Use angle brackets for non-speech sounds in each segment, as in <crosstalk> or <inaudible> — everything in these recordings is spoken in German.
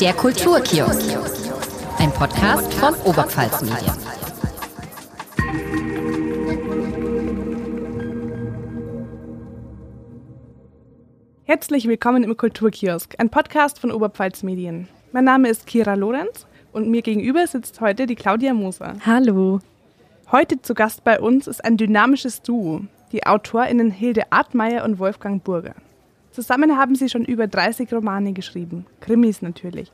Der Kulturkiosk. Ein Podcast von Oberpfalz Media. Herzlich willkommen im Kulturkiosk, ein Podcast von Oberpfalz Medien. Mein Name ist Kira Lorenz und mir gegenüber sitzt heute die Claudia Moser. Hallo. Heute zu Gast bei uns ist ein dynamisches Duo, die AutorInnen Hilde Artmeier und Wolfgang Burger. Zusammen haben sie schon über 30 Romane geschrieben, Krimis natürlich.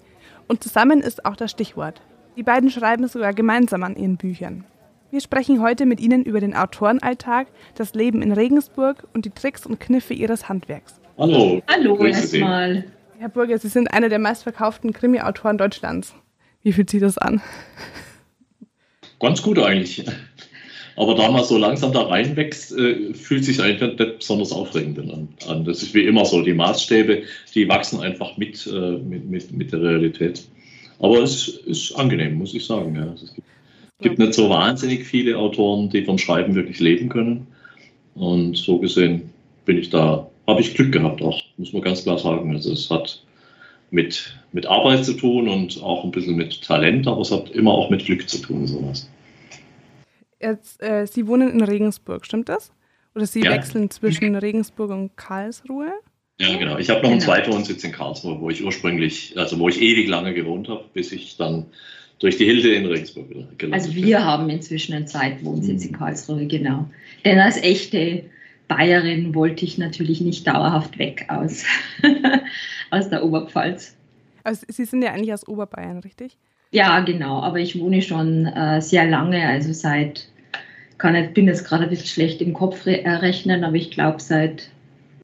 Und zusammen ist auch das Stichwort. Die beiden schreiben sogar gemeinsam an ihren Büchern. Wir sprechen heute mit ihnen über den Autorenalltag, das Leben in Regensburg und die Tricks und Kniffe ihres Handwerks. Hallo. Hallo erstmal. Herr Burger, Sie sind einer der meistverkauften Krimi-Autoren Deutschlands. Wie fühlt sich das an? Ganz gut eigentlich. Aber da man so langsam da reinwächst, äh, fühlt sich eigentlich nicht besonders aufregend an. Das ist wie immer so. Die Maßstäbe, die wachsen einfach mit, äh, mit, mit, mit, der Realität. Aber es ist angenehm, muss ich sagen. Es gibt, gibt nicht so wahnsinnig viele Autoren, die vom Schreiben wirklich leben können. Und so gesehen bin ich da, habe ich Glück gehabt auch, muss man ganz klar sagen. Also es hat mit, mit Arbeit zu tun und auch ein bisschen mit Talent, aber es hat immer auch mit Glück zu tun, sowas. Jetzt, äh, Sie wohnen in Regensburg, stimmt das? Oder Sie ja. wechseln zwischen Regensburg und Karlsruhe? Ja, genau. Ich habe noch einen genau. zweiten Wohnsitz in Karlsruhe, wo ich ursprünglich, also wo ich ewig lange gewohnt habe, bis ich dann durch die Hilde in Regensburg wieder gelandet Also wir bin. haben inzwischen einen zweiten Wohnsitz mhm. in Karlsruhe, genau. Denn als echte Bayerin wollte ich natürlich nicht dauerhaft weg aus, <laughs> aus der Oberpfalz. Also Sie sind ja eigentlich aus Oberbayern, richtig? Ja, genau. Aber ich wohne schon äh, sehr lange, also seit kann ich bin jetzt gerade ein bisschen schlecht im Kopf re äh, rechnen, aber ich glaube seit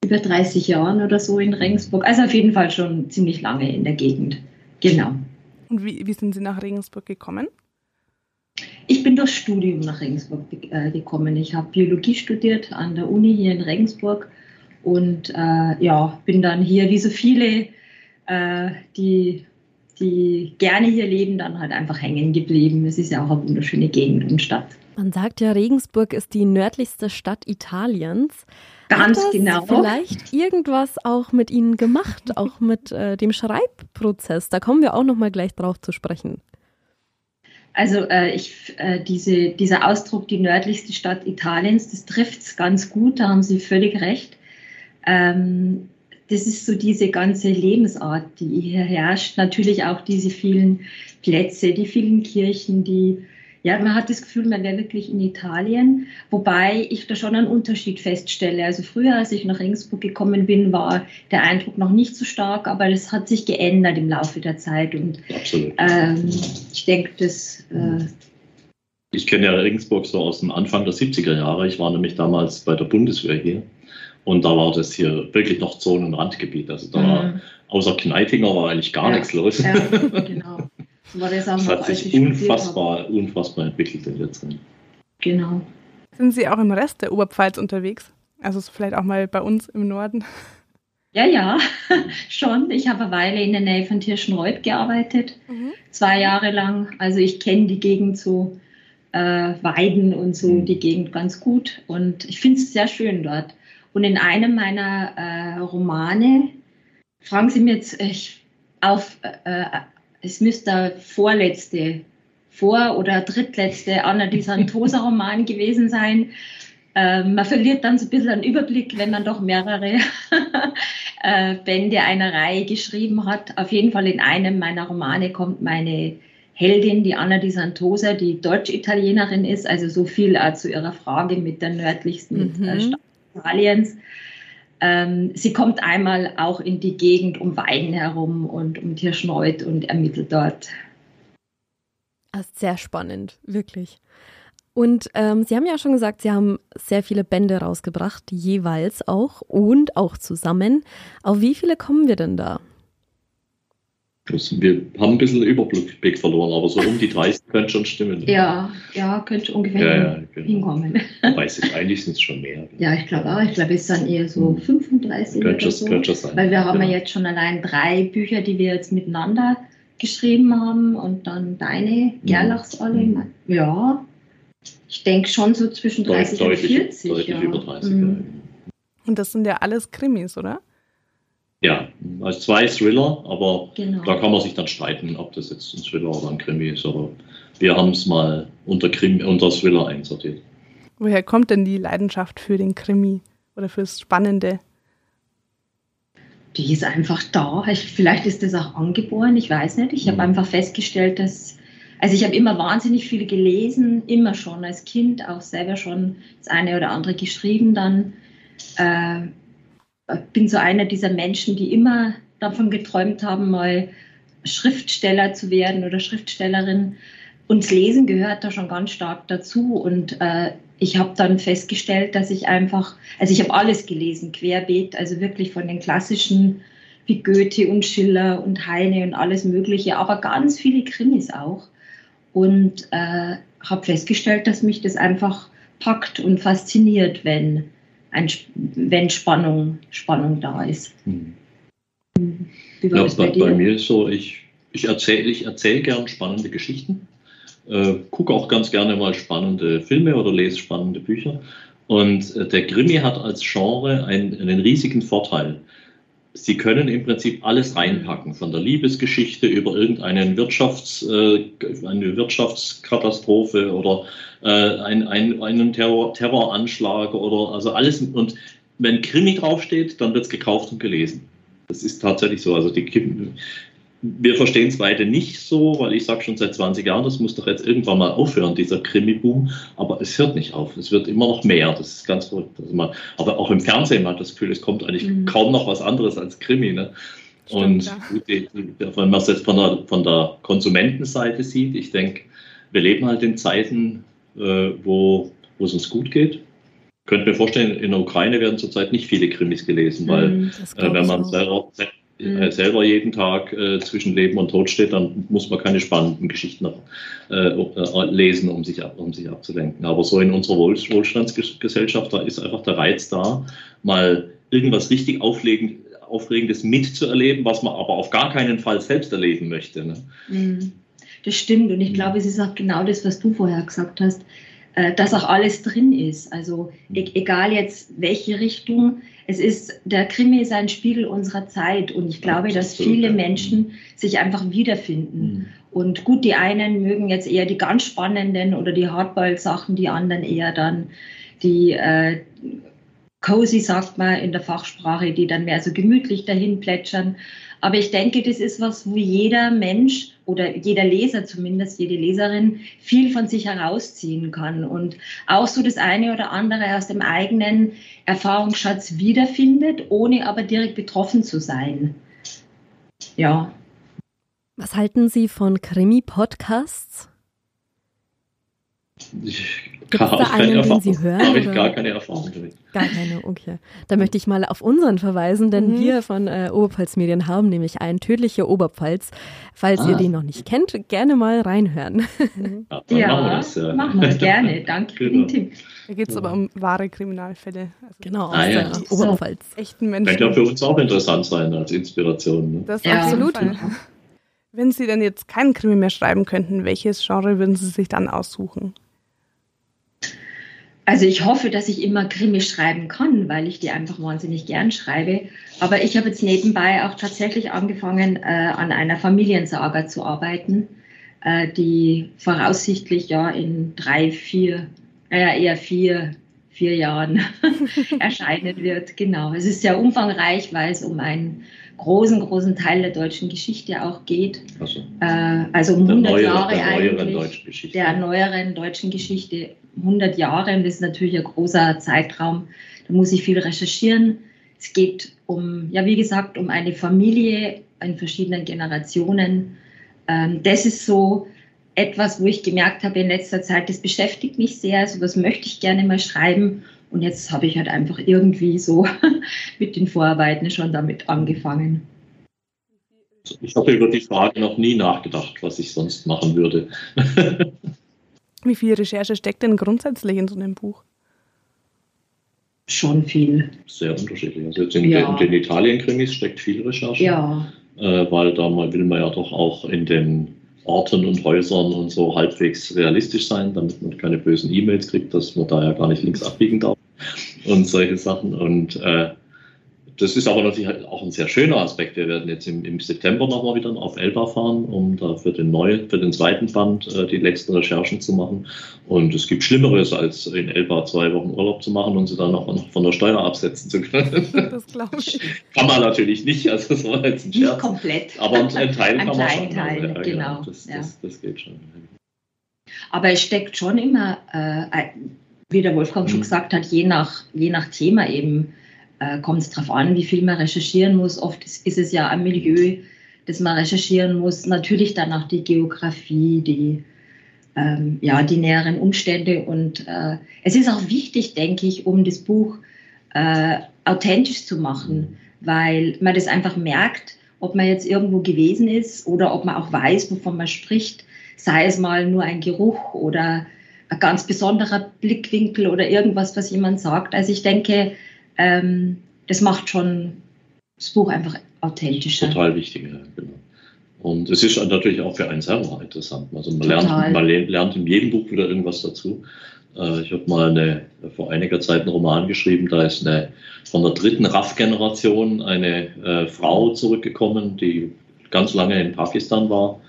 über 30 Jahren oder so in Regensburg. Also auf jeden Fall schon ziemlich lange in der Gegend. Genau. Und wie, wie sind Sie nach Regensburg gekommen? Ich bin durch Studium nach Regensburg äh, gekommen. Ich habe Biologie studiert an der Uni hier in Regensburg und äh, ja, bin dann hier, wie so viele, äh, die, die gerne hier leben, dann halt einfach hängen geblieben. Es ist ja auch eine wunderschöne Gegend und Stadt. Man sagt ja, Regensburg ist die nördlichste Stadt Italiens. Ganz Hat das genau. Vielleicht irgendwas auch mit Ihnen gemacht, <laughs> auch mit äh, dem Schreibprozess. Da kommen wir auch noch mal gleich drauf zu sprechen. Also äh, ich, äh, diese, dieser Ausdruck, die nördlichste Stadt Italiens, das trifft es ganz gut, da haben Sie völlig recht. Ähm, das ist so diese ganze Lebensart, die hier herrscht. Natürlich auch diese vielen Plätze, die vielen Kirchen, die ja, man hat das Gefühl, man wäre wirklich in Italien, wobei ich da schon einen Unterschied feststelle. Also früher, als ich nach Regensburg gekommen bin, war der Eindruck noch nicht so stark, aber das hat sich geändert im Laufe der Zeit. Und Absolut. Ähm, ich denke, das. Äh, ich kenne ja Regensburg so aus dem Anfang der 70er Jahre. Ich war nämlich damals bei der Bundeswehr hier. Und da war das hier wirklich noch Zonen- und Randgebiet. Also da mhm. außer Kneitinger war eigentlich gar ja, nichts los. Ja, <laughs> genau. War das, auch das noch, hat sich unfassbar, unfassbar entwickelt in der Zeit. Genau. Sind Sie auch im Rest der Oberpfalz unterwegs? Also vielleicht auch mal bei uns im Norden? Ja, ja, <laughs> schon. Ich habe eine Weile in der Nähe von Tirschenreuth gearbeitet, mhm. zwei Jahre lang. Also ich kenne die Gegend so, äh, Weiden und so, mhm. die Gegend ganz gut. Und ich finde es sehr schön dort. Und in einem meiner äh, Romane, fragen Sie mir jetzt ich, auf, äh, es müsste der vorletzte, vor- oder drittletzte Anna di Santosa <laughs> Roman gewesen sein. Ähm, man verliert dann so ein bisschen einen Überblick, wenn man doch mehrere <laughs> äh, Bände einer Reihe geschrieben hat. Auf jeden Fall in einem meiner Romane kommt meine Heldin, die Anna di Santosa, die Deutsch-Italienerin ist, also so viel äh, zu ihrer Frage mit der nördlichsten äh, mhm. Stadt Italiens. Ähm, sie kommt einmal auch in die Gegend um Weiden herum und um Tirschneuth und ermittelt dort. Das ist sehr spannend, wirklich. Und ähm, Sie haben ja schon gesagt, Sie haben sehr viele Bände rausgebracht, jeweils auch und auch zusammen. Auf wie viele kommen wir denn da? Wir haben ein bisschen Überblick verloren, aber so um die 30 <laughs> könnte schon stimmen. Ja, ja, könnte ungefähr ja, ja, genau. hinkommen. Weiß ich, eigentlich sind es schon mehr. Ja, ich glaube auch. Ich glaube, es sind eher so 35 könnte oder so. Könnte sein. Weil wir haben ja jetzt schon allein drei Bücher, die wir jetzt miteinander geschrieben haben und dann deine mhm. Gerlachs alle. Mhm. Ja, ich denke schon so zwischen 30 deutlich, und 40. Deutlich ja. über 30. Mhm. Und das sind ja alles Krimis, oder? Ja, als zwei Thriller, aber Genau. da kann man sich dann streiten, ob das jetzt ein Thriller oder ein Krimi ist. Aber wir haben es mal unter, Krimi, unter Thriller einsortiert. Woher kommt denn die Leidenschaft für den Krimi oder fürs Spannende? Die ist einfach da. Ich, vielleicht ist das auch angeboren, ich weiß nicht. Ich habe Mhm. einfach festgestellt, dass, also ich habe immer wahnsinnig viel gelesen, immer schon als Kind, auch selber schon das eine oder andere geschrieben dann. Äh, bin so einer dieser Menschen, die immer davon geträumt haben, mal Schriftsteller zu werden oder Schriftstellerin. Und Lesen gehört da schon ganz stark dazu. Und äh, ich habe dann festgestellt, dass ich einfach, also ich habe alles gelesen, querbeet, also wirklich von den klassischen wie Goethe und Schiller und Heine und alles Mögliche, aber ganz viele Krimis auch. Und äh, habe festgestellt, dass mich das einfach packt und fasziniert, wenn, ein, wenn Spannung, Spannung da ist. Hm. Wie war Ja, das bei, bei bei mir ist so, ich, ich erzähle ich erzähl gern spannende Geschichten, äh, gucke auch ganz gerne mal spannende Filme oder lese spannende Bücher. Und äh, der Krimi hat als Genre einen, einen riesigen Vorteil. Sie können im Prinzip alles reinpacken, von der Liebesgeschichte über irgendeinen Wirtschafts, äh, eine Wirtschaftskatastrophe oder äh, ein, ein, einen Terror, Terroranschlag oder also alles. Und wenn Krimi draufsteht, dann wird es gekauft und gelesen. Das ist tatsächlich so. Also die, wir verstehen es beide nicht so, weil ich sage schon seit 20 Jahren, das muss doch jetzt irgendwann mal aufhören, dieser Krimi-Boom. Aber es hört nicht auf. Es wird immer noch mehr. Das ist ganz gut. Also man, aber auch im Fernsehen man hat das Gefühl, es kommt eigentlich Mhm. kaum noch was anderes als Krimi. Ne? Stimmt, Und ja. gut, wenn man es jetzt von der, von der Konsumentenseite sieht, ich denke, wir leben halt in Zeiten, äh, wo, wo es uns gut geht. Könnt mir vorstellen, in der Ukraine werden zurzeit nicht viele Krimis gelesen, weil Mhm. Äh, wenn man selber, se- Mhm. äh, selber jeden Tag äh, zwischen Leben und Tod steht, dann muss man keine spannenden Geschichten äh, äh, lesen, um sich, um sich abzulenken. Aber so in unserer Wohl Wohlstandsgesellschaft, da ist einfach der Reiz da, mal irgendwas richtig aufregend, Aufregendes mitzuerleben, was man aber auf gar keinen Fall selbst erleben möchte. Ne? Mhm. Das stimmt und ich Mhm. glaube, es ist auch genau das, was du vorher gesagt hast, äh, dass auch alles drin ist. Also e egal jetzt welche Richtung, es ist, der Krimi ist ein Spiegel unserer Zeit und ich glaube, dass viele. Menschen sich einfach wiederfinden. Und gut, die einen mögen jetzt eher die ganz spannenden oder die Hardball-Sachen, die anderen eher dann die äh, cozy, sagt man in der Fachsprache, die dann mehr so gemütlich dahin plätschern. Aber ich denke, das ist was, wo jeder Mensch oder jeder Leser zumindest, jede Leserin viel von sich herausziehen kann und auch so das eine oder andere aus dem eigenen Erfahrungsschatz wiederfindet, ohne aber direkt betroffen zu sein. Ja, Was halten Sie von Krimi-Podcasts? Ich Gibt's da habe keine einen, den Erfahrung. Sie hören, <laughs> Habe ich gar keine Erfahrung damit. Gar keine, okay. Da möchte ich mal auf unseren verweisen, denn Mhm. wir von äh, Oberpfalz Medien haben nämlich einen tödliche Oberpfalz. Falls ihr Ah. den noch nicht kennt, gerne mal reinhören. Ja, dann ja machen wir das. Ja. machen wir <laughs> gerne. Danke für Genau. den Tipp. Da geht es aber um wahre Kriminalfälle. Also Genau, aus Ah, ja. der So. Oberpfalz. echten Könnte ja Menschen. für uns auch interessant sein als Inspiration. Ne? Das Ja, absolut. absolut. Wenn Sie denn jetzt keinen Krimi mehr schreiben könnten, welches Genre würden Sie sich dann aussuchen? Also ich hoffe, dass ich immer Krimi schreiben kann, weil ich die einfach wahnsinnig gern schreibe. Aber ich habe jetzt nebenbei auch tatsächlich angefangen, äh, an einer Familiensaga zu arbeiten, äh, die voraussichtlich ja in drei, vier, naja eher vier, vier Jahren <laughs> erscheinen wird. Genau. Es ist sehr umfangreich, weil es um einen großen, großen Teil der deutschen Geschichte auch geht. Also, Äh, also um der 100 neuere, Jahre der neueren eigentlich deutschen Geschichte. der neueren deutschen Geschichte 100 Jahre und das ist natürlich ein großer Zeitraum. Da muss ich viel recherchieren. Es geht um, ja, wie gesagt, um eine Familie in verschiedenen Generationen. Ähm, das ist so etwas, wo ich gemerkt habe in letzter Zeit, das beschäftigt mich sehr. Also das möchte ich gerne mal schreiben. Und jetzt habe ich halt einfach irgendwie so <laughs> mit den Vorarbeiten schon damit angefangen. Ich habe über die Frage noch nie nachgedacht, was ich sonst machen würde. <laughs> Wie viel Recherche steckt denn grundsätzlich in so einem Buch? Schon viel. Sehr unterschiedlich. Also jetzt in, Ja. den, in den Italien-Krimis steckt viel Recherche, Ja, äh, weil da mal will man ja doch auch in den Orten und Häusern und so halbwegs realistisch sein, damit man keine bösen E-Mails kriegt, dass man da ja gar nicht links abbiegen darf und solche Sachen. Und äh, das ist aber natürlich auch ein sehr schöner Aspekt. Wir werden jetzt im, im September nochmal wieder auf Elba fahren, um da für den neuen, für den zweiten Band äh, die letzten Recherchen zu machen. Und es gibt Schlimmeres, als in Elba zwei Wochen Urlaub zu machen und sie dann auch noch von der Steuer absetzen zu können. Das glaube <laughs> ich. Kann man natürlich nicht, also das war jetzt ein Scherz. Nicht komplett. Aber ein, ein Teil ein kann man schon. Teil, ja, genau. genau. Das, ja. das, das geht schon. Aber es steckt schon immer, äh, wie der Wolfgang schon Mhm. gesagt hat, je nach, je nach Thema eben äh, kommt es darauf an, wie viel man recherchieren muss. Oft ist, ist es ja ein Milieu, das man recherchieren muss. Natürlich dann auch die Geografie, die, ähm, ja, die näheren Umstände. Und äh, es ist auch wichtig, denke ich, um das Buch äh, authentisch zu machen, weil man das einfach merkt, ob man jetzt irgendwo gewesen ist oder ob man auch weiß, wovon man spricht, sei es mal nur ein Geruch oder ein ganz besonderer Blickwinkel oder irgendwas, was jemand sagt. Also ich denke, ähm, das macht schon das Buch einfach authentischer. Total wichtig, ja, genau. Und es ist natürlich auch für einen selber interessant. Also man lernt, man le- lernt in jedem Buch wieder irgendwas dazu. Äh, Ich habe mal eine, vor einiger Zeit einen Roman geschrieben, da ist eine, von der dritten RAF-Generation eine äh, Frau zurückgekommen, die ganz lange in Pakistan war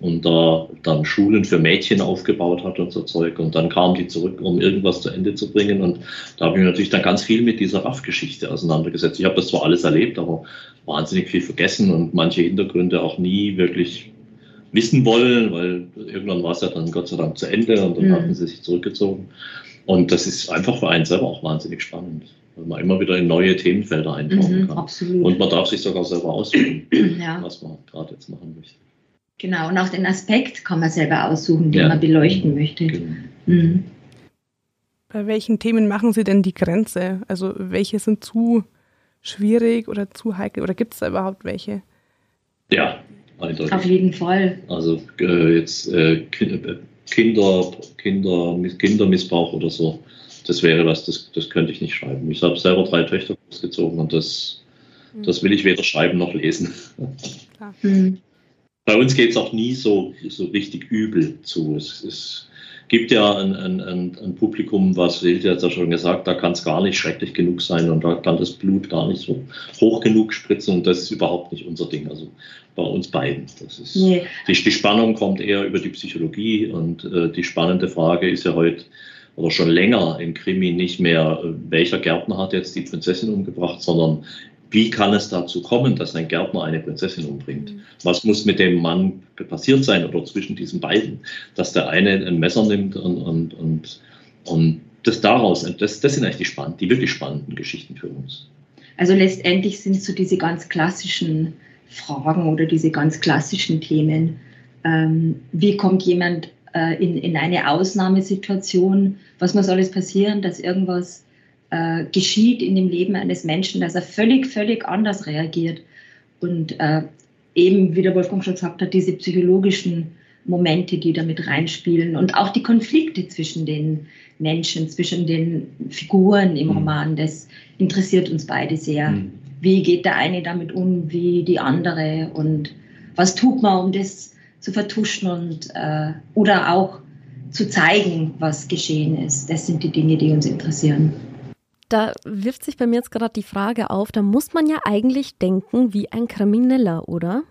und da dann Schulen für Mädchen aufgebaut hat und so Zeug. Und dann kam die zurück, um irgendwas zu Ende zu bringen. Und da habe ich mich natürlich dann ganz viel mit dieser RAF-Geschichte auseinandergesetzt. Ich habe das zwar alles erlebt, aber wahnsinnig viel vergessen und manche Hintergründe auch nie wirklich wissen wollen, weil irgendwann war es ja dann Gott sei Dank zu Ende und dann Mhm. hatten sie sich zurückgezogen. Und das ist einfach für einen selber auch wahnsinnig spannend, weil man immer wieder in neue Themenfelder eintauchen Mhm, kann. absolut. Und man darf sich sogar selber aussuchen, <clears throat> ja, was man gerade jetzt machen möchte. Genau. Und auch den Aspekt kann man selber aussuchen, den Ja. man beleuchten möchte. Genau. Mhm. Bei welchen Themen machen Sie denn die Grenze? Also welche sind zu schwierig oder zu heikel? Oder gibt es da überhaupt welche? Ja, eindeutig. Auf jeden Fall. Also äh, jetzt äh, äh, Kinder, Kinder, Kindermissbrauch oder so, das wäre was, das, das könnte ich nicht schreiben. Ich habe selber drei Töchter großgezogen und das, das will ich weder schreiben noch lesen. Mhm. Bei uns geht es auch nie so, so richtig übel zu. Es, es gibt ja ein, ein, ein, Publikum, was Silke hat ja schon gesagt, da kann es gar nicht schrecklich genug sein und da kann das Blut gar nicht so hoch genug spritzen und das ist überhaupt nicht unser Ding. Also bei uns beiden. Das ist, Nee. die, die Spannung kommt eher über die Psychologie und äh, die spannende Frage ist ja heute oder schon länger im Krimi nicht mehr, äh, welcher Gärtner hat jetzt die Prinzessin umgebracht, sondern wie kann es dazu kommen, dass ein Gärtner eine Prinzessin umbringt? Was muss mit dem Mann passiert sein oder zwischen diesen beiden, dass der eine ein Messer nimmt und, und, und, und das daraus, das, das sind eigentlich die, spannend, die wirklich spannenden Geschichten für uns. Also letztendlich sind es so diese ganz klassischen Fragen oder diese ganz klassischen Themen. Ähm, wie kommt jemand äh, in, in eine Ausnahmesituation? Was muss alles passieren, dass irgendwas äh, geschieht in dem Leben eines Menschen, dass er völlig, völlig anders reagiert? Und äh, eben, wie der Wolfgang schon gesagt hat, diese psychologischen Momente, die damit reinspielen und auch die Konflikte zwischen den Menschen, zwischen den Figuren im Mhm. Roman, das interessiert uns beide sehr. Mhm. Wie geht der eine damit um, wie die andere und was tut man, um das zu vertuschen und äh, oder auch zu zeigen, was geschehen ist. Das sind die Dinge, die uns interessieren. Da wirft sich bei mir jetzt gerade die Frage auf, da muss man ja eigentlich denken wie ein Krimineller, oder?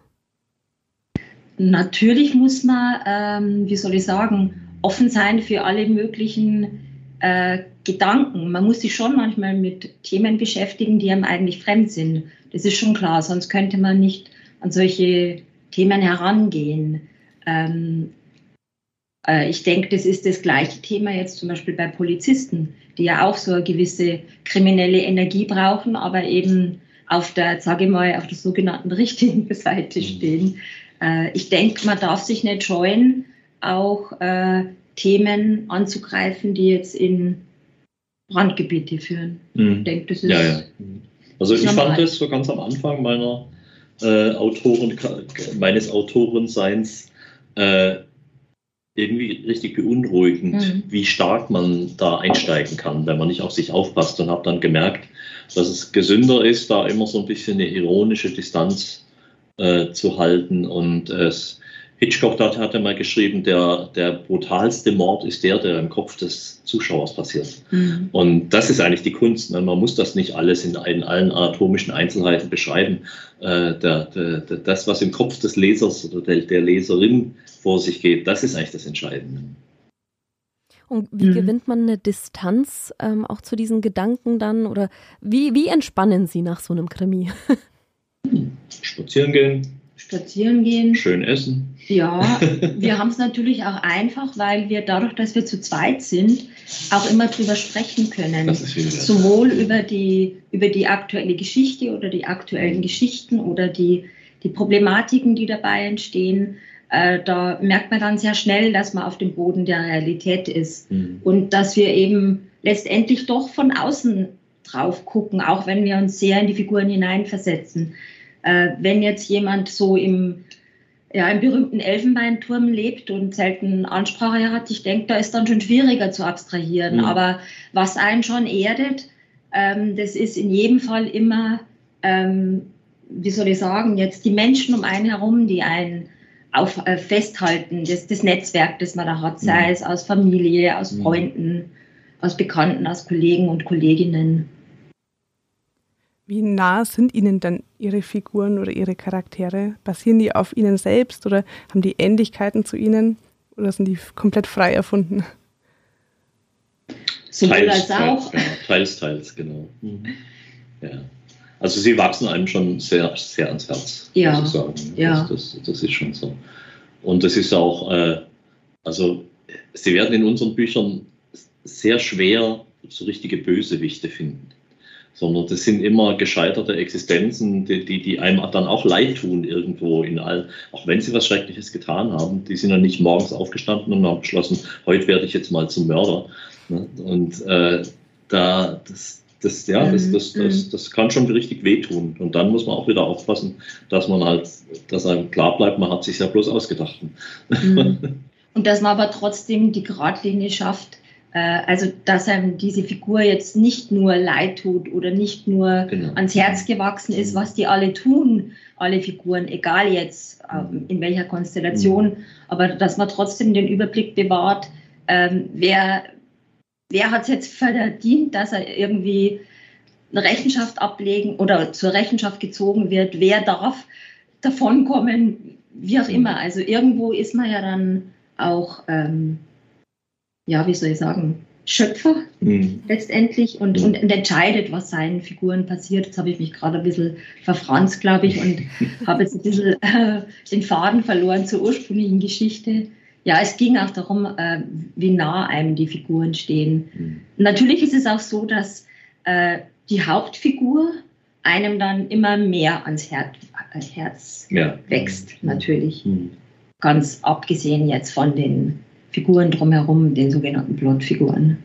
Natürlich muss man, ähm, wie soll ich sagen, offen sein für alle möglichen äh, Gedanken. Man muss sich schon manchmal mit Themen beschäftigen, die einem eigentlich fremd sind. Das ist schon klar, sonst könnte man nicht an solche Themen herangehen. Ähm, äh, ich denke, das ist das gleiche Thema jetzt zum Beispiel bei Polizisten, die ja auch so eine gewisse kriminelle Energie brauchen, aber eben auf der, sage ich mal, auf der sogenannten richtigen <laughs> Seite stehen. Äh, ich denke, man darf sich nicht scheuen, auch äh, Themen anzugreifen, die jetzt in Brandgebiete führen. Ich denke, das ist Ja, ja. Also ich Normal. fand es so ganz am Anfang meiner äh, Autoren, meines Autorenseins äh, irgendwie richtig beunruhigend, Mhm. wie stark man da einsteigen kann, wenn man nicht auf sich aufpasst und habe dann gemerkt, dass es gesünder ist, da immer so ein bisschen eine ironische Distanz äh, zu halten und es Hitchcock hat, hat mal geschrieben, der, der brutalste Mord ist der, der im Kopf des Zuschauers passiert. Mhm. Und das ist eigentlich die Kunst. Ne? Man muss das nicht alles in, in allen anatomischen Einzelheiten beschreiben. Äh, der, der, das, was im Kopf des Lesers oder der, der Leserin vor sich geht, das ist eigentlich das Entscheidende. Und wie mhm. gewinnt man eine Distanz ähm, auch zu diesen Gedanken dann? Oder wie, wie entspannen Sie nach so einem Krimi? <laughs> Spazieren gehen, spazieren gehen. Schön essen. Ja, <laughs> wir haben es natürlich auch einfach, weil wir dadurch, dass wir zu zweit sind, auch immer drüber sprechen können. Das ist Sowohl über die, über die aktuelle Geschichte oder die aktuellen Geschichten oder die, die Problematiken, die dabei entstehen. Äh, da merkt man dann sehr schnell, dass man auf dem Boden der Realität ist mhm. und dass wir eben letztendlich doch von außen drauf gucken, auch wenn wir uns sehr in die Figuren hineinversetzen. Äh, wenn jetzt jemand so im, ja, im berühmten Elfenbeinturm lebt und selten Ansprache hat, ich denke, da ist dann schon schwieriger zu abstrahieren. Mhm. Aber was einen schon erdet, ähm, das ist in jedem Fall immer, ähm, wie soll ich sagen, jetzt die Menschen um einen herum, die einen auf, äh, festhalten, das, das Netzwerk, das man da hat, sei mhm. es aus Familie, aus mhm. Freunden, aus Bekannten, aus Kollegen und Kolleginnen. Wie nah sind Ihnen dann Ihre Figuren oder Ihre Charaktere? Basieren die auf Ihnen selbst oder haben die Ähnlichkeiten zu Ihnen oder sind die komplett frei erfunden? Sowohl teils, als auch. Teils, ja, teils, teils, genau. Mhm. Ja. Also sie wachsen einem schon sehr, sehr ans Herz, ja. muss ich sagen. Ja. Das, das, das ist schon so. Und das ist auch, äh, also sie werden in unseren Büchern sehr schwer so richtige Bösewichte finden sondern das sind immer gescheiterte Existenzen, die, die, die, einem dann auch leid tun irgendwo in all, auch wenn sie was Schreckliches getan haben. Die sind dann nicht morgens aufgestanden und haben beschlossen, heute werde ich jetzt mal zum Mörder. Ne? Und äh, da, das, das, ja, das, das, das, mhm. das kann schon richtig wehtun. Und dann muss man auch wieder aufpassen, dass man halt, dass einem klar bleibt, man hat sich ja bloß ausgedacht. Mhm. <laughs> Und dass man aber trotzdem die Gradlinie schafft, also, dass einem diese Figur jetzt nicht nur leid tut oder nicht nur genau. ans Herz gewachsen ist, was die alle tun, alle Figuren, egal jetzt ähm, in welcher Konstellation, mhm. aber dass man trotzdem den Überblick bewahrt, ähm, wer, wer hat es jetzt verdient, dass er irgendwie eine Rechenschaft ablegen oder zur Rechenschaft gezogen wird, wer darf davonkommen, wie auch immer. Also irgendwo ist man ja dann auch ähm, ja, wie soll ich sagen, Schöpfer mhm. letztendlich und, mhm. und, und, entscheidet, was seinen Figuren passiert. Jetzt habe ich mich gerade ein bisschen verfranst, glaube ich, und <laughs> habe jetzt ein bisschen äh, den Faden verloren zur ursprünglichen Geschichte. Ja, es ging auch darum, äh, wie nah einem die Figuren stehen. Mhm. Natürlich ist es auch so, dass äh, die Hauptfigur einem dann immer mehr ans Her äh, Herz ja. wächst, natürlich. Mhm. Ganz abgesehen jetzt von den Figuren drumherum, den sogenannten Plotfiguren.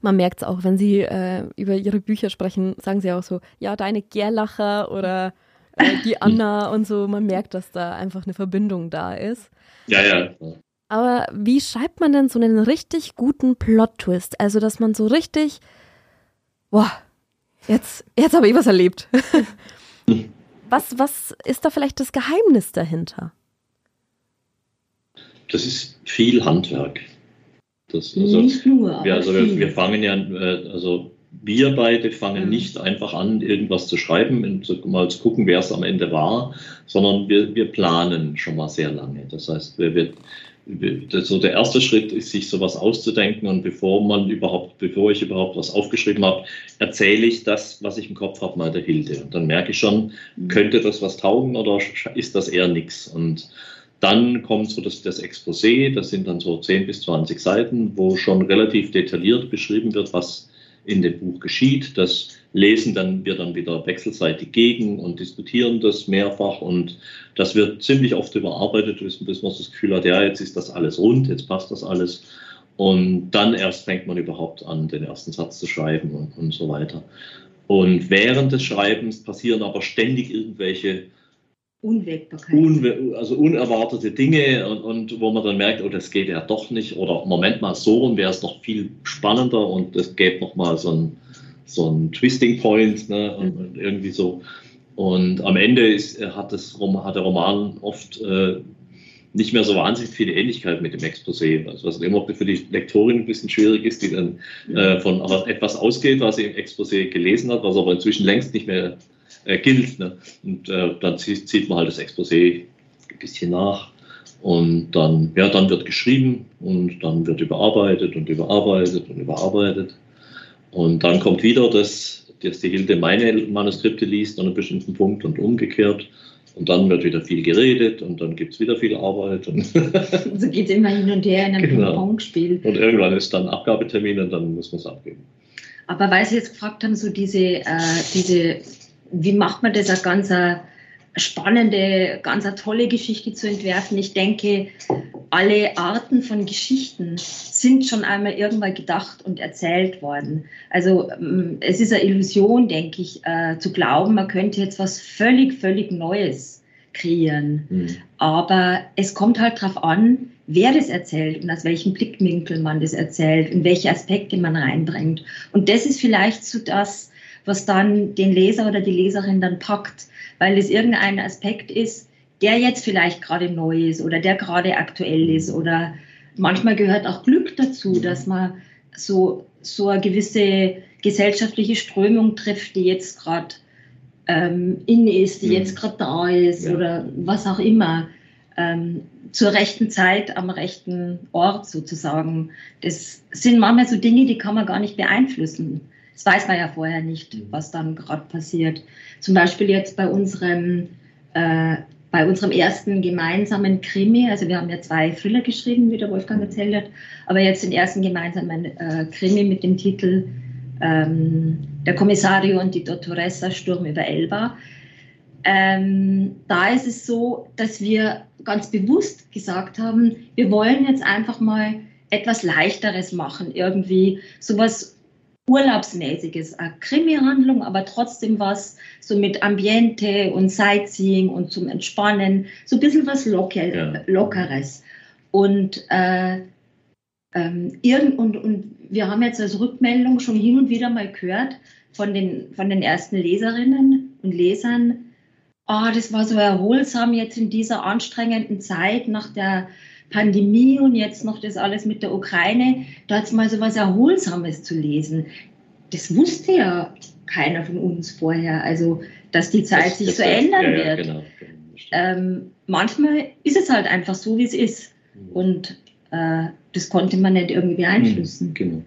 Man merkt es auch, wenn Sie äh, über Ihre Bücher sprechen, sagen Sie auch so, ja, deine Gerlacher oder äh, die <laughs> Anna und so. Man merkt, dass da einfach eine Verbindung da ist. Ja, ja. Aber wie schreibt man denn so einen richtig guten Plot-Twist? Also, dass man so richtig, boah, jetzt, jetzt habe ich was erlebt. <laughs> was, was ist da vielleicht das Geheimnis dahinter? Das ist viel Handwerk. Das, also, nicht nur. Wir, also wir, wir, fangen ja, äh, also wir beide fangen mhm. nicht einfach an, irgendwas zu schreiben und mal zu gucken, wer es am Ende war, sondern wir, wir planen schon mal sehr lange. Das heißt, wir, wir, so der erste Schritt ist, sich sowas auszudenken und bevor man überhaupt, bevor ich überhaupt was aufgeschrieben habe, erzähle ich das, was ich im Kopf habe, mal der Hilde. Und dann merke ich schon, mhm. könnte das was taugen oder ist das eher nichts? Und dann kommt so das, das Exposé, das sind dann so 10 bis 20 Seiten, wo schon relativ detailliert beschrieben wird, was in dem Buch geschieht. Das lesen dann wir dann wieder wechselseitig gegen und diskutieren das mehrfach und das wird ziemlich oft überarbeitet, bis, man das Gefühl hat, ja, jetzt ist das alles rund, jetzt passt das alles. Und dann erst fängt man überhaupt an, den ersten Satz zu schreiben und, und so weiter. Und während des Schreibens passieren aber ständig irgendwelche Unwägbarkeit. Unwe also unerwartete Dinge und, und, wo man dann merkt, oh, das geht ja doch nicht. Oder Moment mal, so rum wäre es noch viel spannender und es gäbe noch mal so ein, so ein Twisting Point ne, und, und irgendwie so. Und am Ende ist, hat, das, hat der Roman oft äh, nicht mehr so wahnsinnig viele Ähnlichkeit mit dem Exposé. Also was immer für die Lektorin ein bisschen schwierig ist, die dann äh, von etwas ausgeht, was sie im Exposé gelesen hat, was aber inzwischen längst nicht mehr äh, gilt. Ne? Und äh, dann zieht, zieht man halt das Exposé ein bisschen nach. Und dann, ja, dann wird geschrieben und dann wird überarbeitet und überarbeitet und überarbeitet. Und dann kommt wieder das, dass die Hilde meine Manuskripte liest an einem bestimmten Punkt und umgekehrt. Und dann wird wieder viel geredet und dann gibt es wieder viel Arbeit. Und <laughs> so geht es immer hin und her in einem genau. Ping-Pong-Spiel. Und irgendwann ist dann Abgabetermin und dann muss man es abgeben. Aber weil Sie jetzt gefragt haben, so diese, äh, diese wie macht man das eine ganz spannende, ganz eine tolle Geschichte zu entwerfen? Ich denke, alle Arten von Geschichten sind schon einmal irgendwann gedacht und erzählt worden. Also mm, es ist eine Illusion, denke ich, äh, zu glauben, man könnte jetzt was völlig, völlig Neues kreieren. Mhm. Aber es kommt halt darauf an, wer das erzählt und aus welchem Blickwinkel man das erzählt und welche Aspekte man reinbringt. Und das ist vielleicht so das, was dann den Leser oder die Leserin dann packt, weil es irgendein Aspekt ist, der jetzt vielleicht gerade neu ist oder der gerade aktuell ist oder manchmal gehört auch Glück dazu, dass man so, so eine gewisse gesellschaftliche Strömung trifft, die jetzt gerade ähm, in ist, die mhm. jetzt gerade da ist ja. oder was auch immer. Ähm, zur rechten Zeit am rechten Ort sozusagen. Das sind manchmal so Dinge, die kann man gar nicht beeinflussen. Das weiß man ja vorher nicht, mhm. was dann gerade passiert. Zum Beispiel jetzt bei unserem, äh, bei unserem ersten gemeinsamen Krimi, also wir haben ja zwei Thriller geschrieben, wie der Wolfgang mhm. erzählt hat, aber jetzt den ersten gemeinsamen äh, Krimi mit dem Titel ähm, Der Kommissario und die Dottoressa Sturm über Elba. Ähm, da ist es so, dass wir ganz bewusst gesagt haben, wir wollen jetzt einfach mal etwas Leichteres machen, irgendwie sowas Urlaubsmäßiges, eine Krimi-Handlung, aber trotzdem was so mit Ambiente und Sightseeing und zum Entspannen, so ein bisschen was Locker, ja. Lockeres. Und, äh, ähm, irgend, und, und wir haben jetzt als Rückmeldung schon hin und wieder mal gehört von den, von den ersten Leserinnen und Lesern, oh, das war so erholsam jetzt in dieser anstrengenden Zeit nach der Pandemie und jetzt noch das alles mit der Ukraine, da jetzt mal so was Erholsames zu lesen. Das wusste ja keiner von uns vorher, also dass die Zeit das, sich das so heißt, ändern ja, wird. genau, ähm, manchmal ist es halt einfach so, wie es ist. Mhm. Und äh, das konnte man nicht irgendwie beeinflussen. Mhm, genau.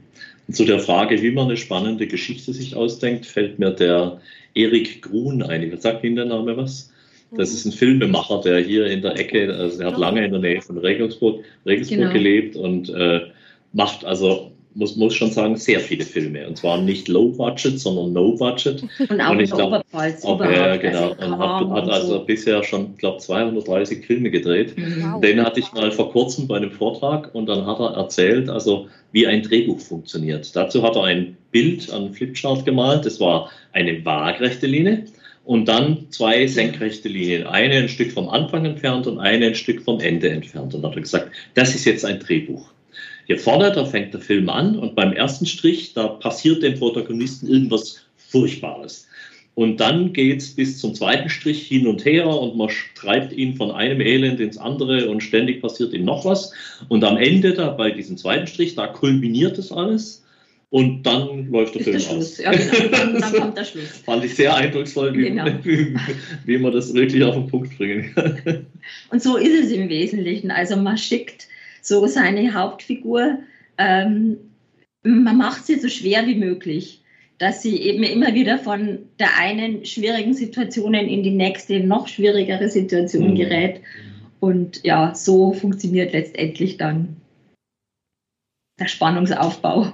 Und zu der Frage, wie man eine spannende Geschichte sich ausdenkt, fällt mir der Erik Grun ein. Sagt Ihnen der Name was? Das ist ein Filmemacher, der hier in der Ecke, also er hat lange in der Nähe von Regensburg, Regensburg genau. gelebt und äh, macht also muss, muss schon sagen, sehr viele Filme. Und zwar nicht Low Budget, sondern No Budget. <laughs> Und auch und ich glaub, Oberpfalz auch, Ja, genau. Also und hat, hat also so. bisher schon, glaube 230 Filme gedreht. Wow. Den hatte ich mal vor kurzem bei einem Vortrag und dann hat er erzählt, also wie ein Drehbuch funktioniert. Dazu hat er ein Bild an Flipchart gemalt. Das war eine waagrechte Linie und dann zwei senkrechte Linien. Eine ein Stück vom Anfang entfernt und eine ein Stück vom Ende entfernt. Und hat er gesagt, das ist jetzt ein Drehbuch. Hier vorne, da fängt der Film an und beim ersten Strich, da passiert dem Protagonisten irgendwas Furchtbares. Und dann geht es bis zum zweiten Strich hin und her und man treibt ihn von einem Elend ins andere und ständig passiert ihm noch was. Und am Ende, da bei diesem zweiten Strich, da kulminiert das alles. Und dann läuft der Film der aus. Ja, genau. <laughs> Dann, dann kommt der Schluss. Fand ich sehr eindrucksvoll, wie, genau. wie, <laughs> wie, man das wirklich auf den Punkt bringen kann. <laughs> Und so ist es im Wesentlichen. Also man schickt so seine Hauptfigur, ähm, man macht sie so schwer wie möglich, dass sie eben immer wieder von der einen schwierigen Situation in die nächste, noch schwierigere Situation mhm. gerät. Und ja, so funktioniert letztendlich dann der Spannungsaufbau.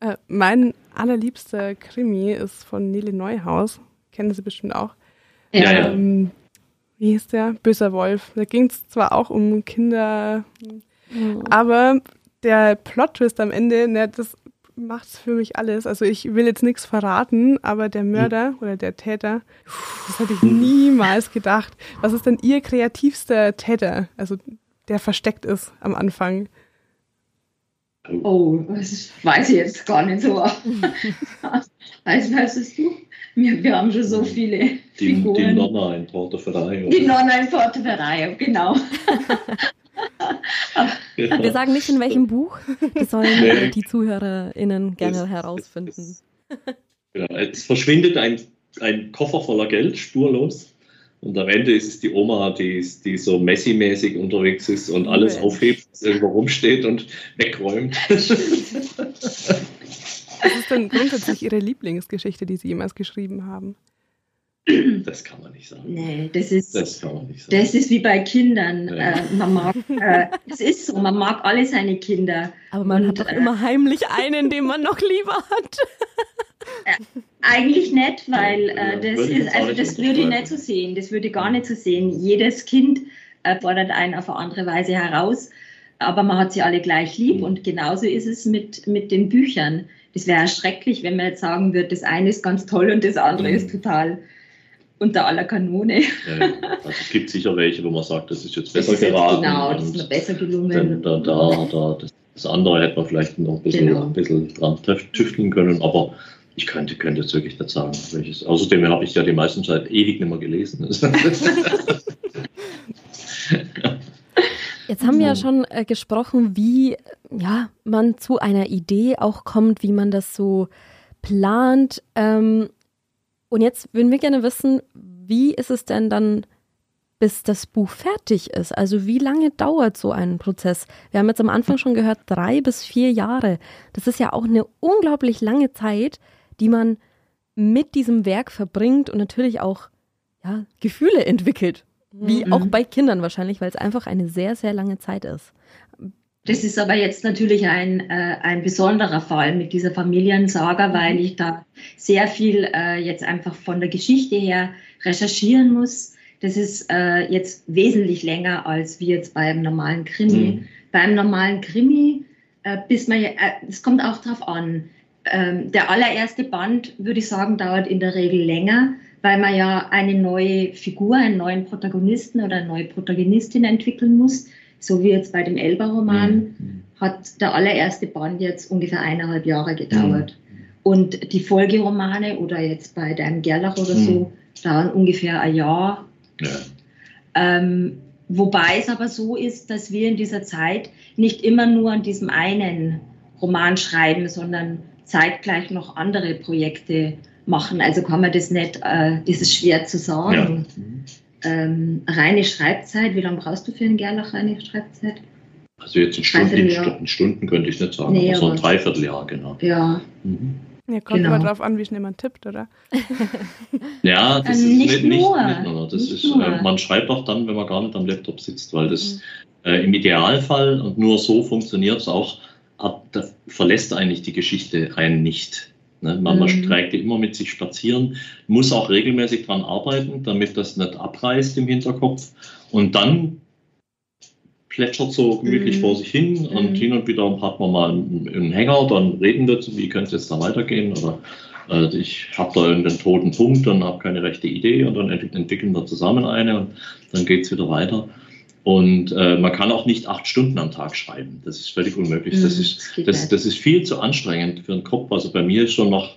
Äh, mein allerliebster Krimi ist von Nele Neuhaus. Kennen Sie bestimmt auch. Ja, ähm, ja. Wie hieß der? Böser Wolf. Da ging es zwar auch um Kinder, mhm. aber der Plot-Twist am Ende, ne, das macht für mich alles. Also ich will jetzt nichts verraten, aber der Mörder mhm. oder der Täter, das hätte ich niemals gedacht. Was ist denn Ihr kreativster Täter? Also der versteckt ist am Anfang. Oh, das weiß ich jetzt gar nicht so. <laughs> weißt, weißt du? Wir, wir haben schon so viele Die, Figuren. die Nonna in Porteferei. Die Nonna in Porteferei, genau. <laughs> Wir sagen nicht in welchem Buch. Das sollen Nee. die ZuhörerInnen gerne Das- herausfinden. Ja, es verschwindet ein, ein Koffer voller Geld spurlos. Und am Ende ist es die Oma, die, die so Messi-mäßig unterwegs ist und alles Mensch. aufhebt, was irgendwo rumsteht und wegräumt. <laughs> Was ist denn grundsätzlich Ihre Lieblingsgeschichte, die Sie jemals geschrieben haben? Das kann man nicht sagen. Nee, das ist, Das kann man nicht sagen. das ist wie bei Kindern. Ja. Äh, man mag, äh, es ist so, man mag alle seine Kinder. Aber man Und, hat doch äh, immer heimlich einen, den man noch lieber hat. Eigentlich nicht, weil Ja, äh, das würde ich ist, also nicht das würde ich unterschreiben. nicht so sehen. Das würde ich gar nicht so sehen. Jedes Kind fordert einen auf eine andere Weise heraus, aber man hat sie alle gleich lieb Mhm. und genauso ist es mit, mit den Büchern. Das wäre schrecklich, wenn man jetzt sagen würde, das eine ist ganz toll und das andere Mhm. ist total unter aller Kanone. Ja, also es gibt sicher welche, wo man sagt, das ist jetzt <laughs> Das besser ist jetzt geraten. genau, das ist mir besser gelungen. da, da, da, das, das andere hätte man vielleicht noch ein bisschen, Genau. ein bisschen dran tüf- tüfteln können, aber ich könnte, könnte jetzt wirklich nicht sagen, welches. Außerdem habe ich ja die meisten Zeit ewig nicht mehr gelesen. <laughs> Jetzt haben wir ja schon äh, gesprochen, wie ja, man zu einer Idee auch kommt, wie man das so plant. Ähm, und jetzt würden wir gerne wissen, wie ist es denn dann, bis das Buch fertig ist? Also wie lange dauert so ein Prozess? Wir haben jetzt am Anfang schon gehört, drei bis vier Jahre. Das ist ja auch eine unglaublich lange Zeit, die man mit diesem Werk verbringt und natürlich auch ja, Gefühle entwickelt. Wie Mhm. auch bei Kindern wahrscheinlich, weil es einfach eine sehr, sehr lange Zeit ist. Das ist aber jetzt natürlich ein, äh, ein besonderer Fall mit dieser Familiensaga, weil ich da sehr viel äh, jetzt einfach von der Geschichte her recherchieren muss. Das ist äh, jetzt wesentlich länger als wie jetzt beim normalen Krimi. Beim normalen Krimi, äh, bis man, äh, es kommt auch drauf an. Ähm, der allererste Band, würde ich sagen, dauert in der Regel länger, weil man ja eine neue Figur, einen neuen Protagonisten oder eine neue Protagonistin entwickeln muss. So wie jetzt bei dem Elba-Roman Mhm. hat der allererste Band jetzt ungefähr eineinhalb Jahre gedauert. Und die Folgeromane oder jetzt bei deinem Gerlach oder so dauern ungefähr ein Jahr. Ja. Ähm, wobei es aber so ist, dass wir in dieser Zeit nicht immer nur an diesem einen Roman schreiben, sondern zeitgleich noch andere Projekte machen. Also kann man das nicht, äh, das ist schwer zu Ja. Ähm, reine Schreibzeit, wie lange brauchst du für einen Gerlach reine Schreibzeit? Also jetzt in Stunden, in. Stunden, Stunden könnte ich nicht sagen, Nee, aber so ein aber- Dreivierteljahr, genau. Ja, Mhm. Ja, kommt Genau. immer drauf an, wie schnell man tippt, oder? <laughs> Ja, das Ähm, ist nicht nicht, nicht, nur. nicht nur. Das Nicht ist, nur. Äh, man schreibt auch dann, wenn man gar nicht am Laptop sitzt, weil das äh, im Idealfall und nur so funktioniert es auch, ab, da verlässt eigentlich die Geschichte einen nicht. Ne? Man, man Mhm. trägt die immer mit sich spazieren, muss auch regelmäßig dran arbeiten, damit das nicht abreißt im Hinterkopf. Und dann plätschert so gemütlich Mhm. vor sich hin und Mhm. hin und wieder hat man mal einen, Hänger, dann reden wir, wie könnte es jetzt da weitergehen oder äh, ich habe da irgendeinen toten Punkt und habe keine rechte Idee und dann ent entwickeln wir zusammen eine und dann geht es wieder weiter. Und äh, man kann auch nicht acht Stunden am Tag schreiben. Das ist völlig unmöglich. Das, Mhm, ist, das, das ist viel zu anstrengend für den Kopf. Also bei mir ist schon nach,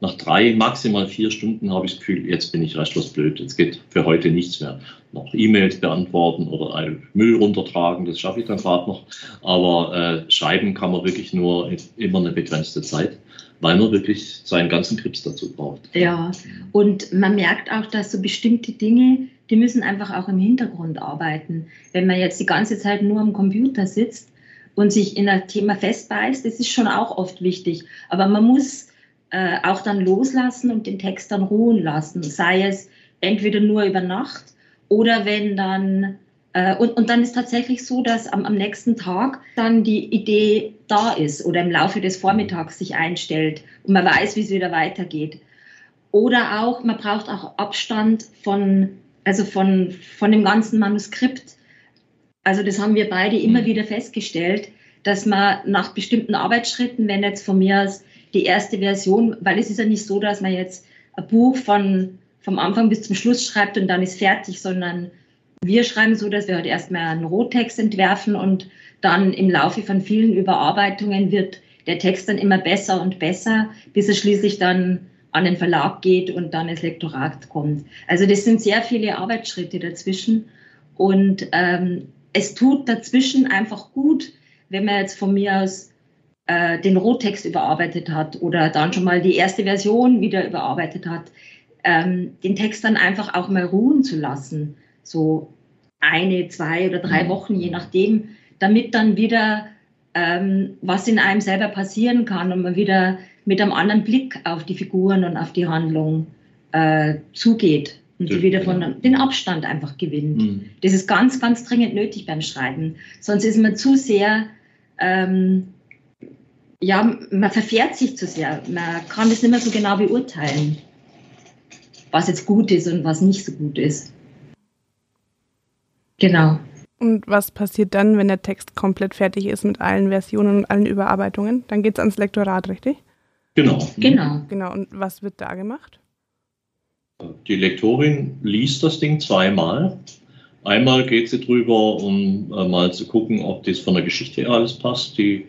nach drei, maximal vier Stunden habe ich das Gefühl, jetzt bin ich restlos blöd. Jetzt geht für heute nichts mehr. Noch E-Mails beantworten oder Müll runtertragen, das schaffe ich dann gerade noch. Aber äh, schreiben kann man wirklich nur immer eine begrenzte Zeit, weil man wirklich seinen ganzen Grips dazu braucht. Ja, und man merkt auch, dass so bestimmte Dinge, die müssen einfach auch im Hintergrund arbeiten. Wenn man jetzt die ganze Zeit nur am Computer sitzt und sich in ein Thema festbeißt, das ist schon auch oft wichtig. Aber man muss äh, auch dann loslassen und den Text dann ruhen lassen. Sei es entweder nur über Nacht oder wenn dann, äh, und, und dann ist tatsächlich so, dass am, am nächsten Tag dann die Idee da ist oder im Laufe des Vormittags sich einstellt und man weiß, wie es wieder weitergeht. Oder auch, man braucht auch Abstand von, also von, von dem ganzen Manuskript. Also das haben wir beide immer Mhm. wieder festgestellt, dass man nach bestimmten Arbeitsschritten, wenn jetzt von mir aus die erste Version, weil es ist ja nicht so, dass man jetzt ein Buch von, vom Anfang bis zum Schluss schreibt und dann ist fertig, sondern wir schreiben so, dass wir halt erstmal einen Rohtext entwerfen und dann im Laufe von vielen Überarbeitungen wird der Text dann immer besser und besser, bis er schließlich dann an den Verlag geht und dann ins Lektorat kommt. Also das sind sehr viele Arbeitsschritte dazwischen und ähm, es tut dazwischen einfach gut, wenn man jetzt von mir aus äh, den Rohtext überarbeitet hat oder dann schon mal die erste Version wieder überarbeitet hat, ähm, den Text dann einfach auch mal ruhen zu lassen. So eine, zwei oder drei mhm. Wochen, je nachdem, damit dann wieder ähm, was in einem selber passieren kann und man wieder mit einem anderen Blick auf die Figuren und auf die Handlung äh, zugeht und die wieder von den Abstand einfach gewinnt. Mhm. Das ist ganz, ganz dringend nötig beim Schreiben. Sonst ist man zu sehr, ähm, ja, man verfährt sich zu sehr. Man kann das nicht mehr so genau beurteilen, was jetzt gut ist und was nicht so gut ist. Genau. Und was passiert dann, wenn der Text komplett fertig ist mit allen Versionen und allen Überarbeitungen? Dann geht es ans Lektorat, richtig? Genau. Genau. Genau. Und was wird da gemacht? Die Lektorin liest das Ding zweimal. Einmal geht sie drüber, um äh, mal zu gucken, ob das von der Geschichte her alles passt. Die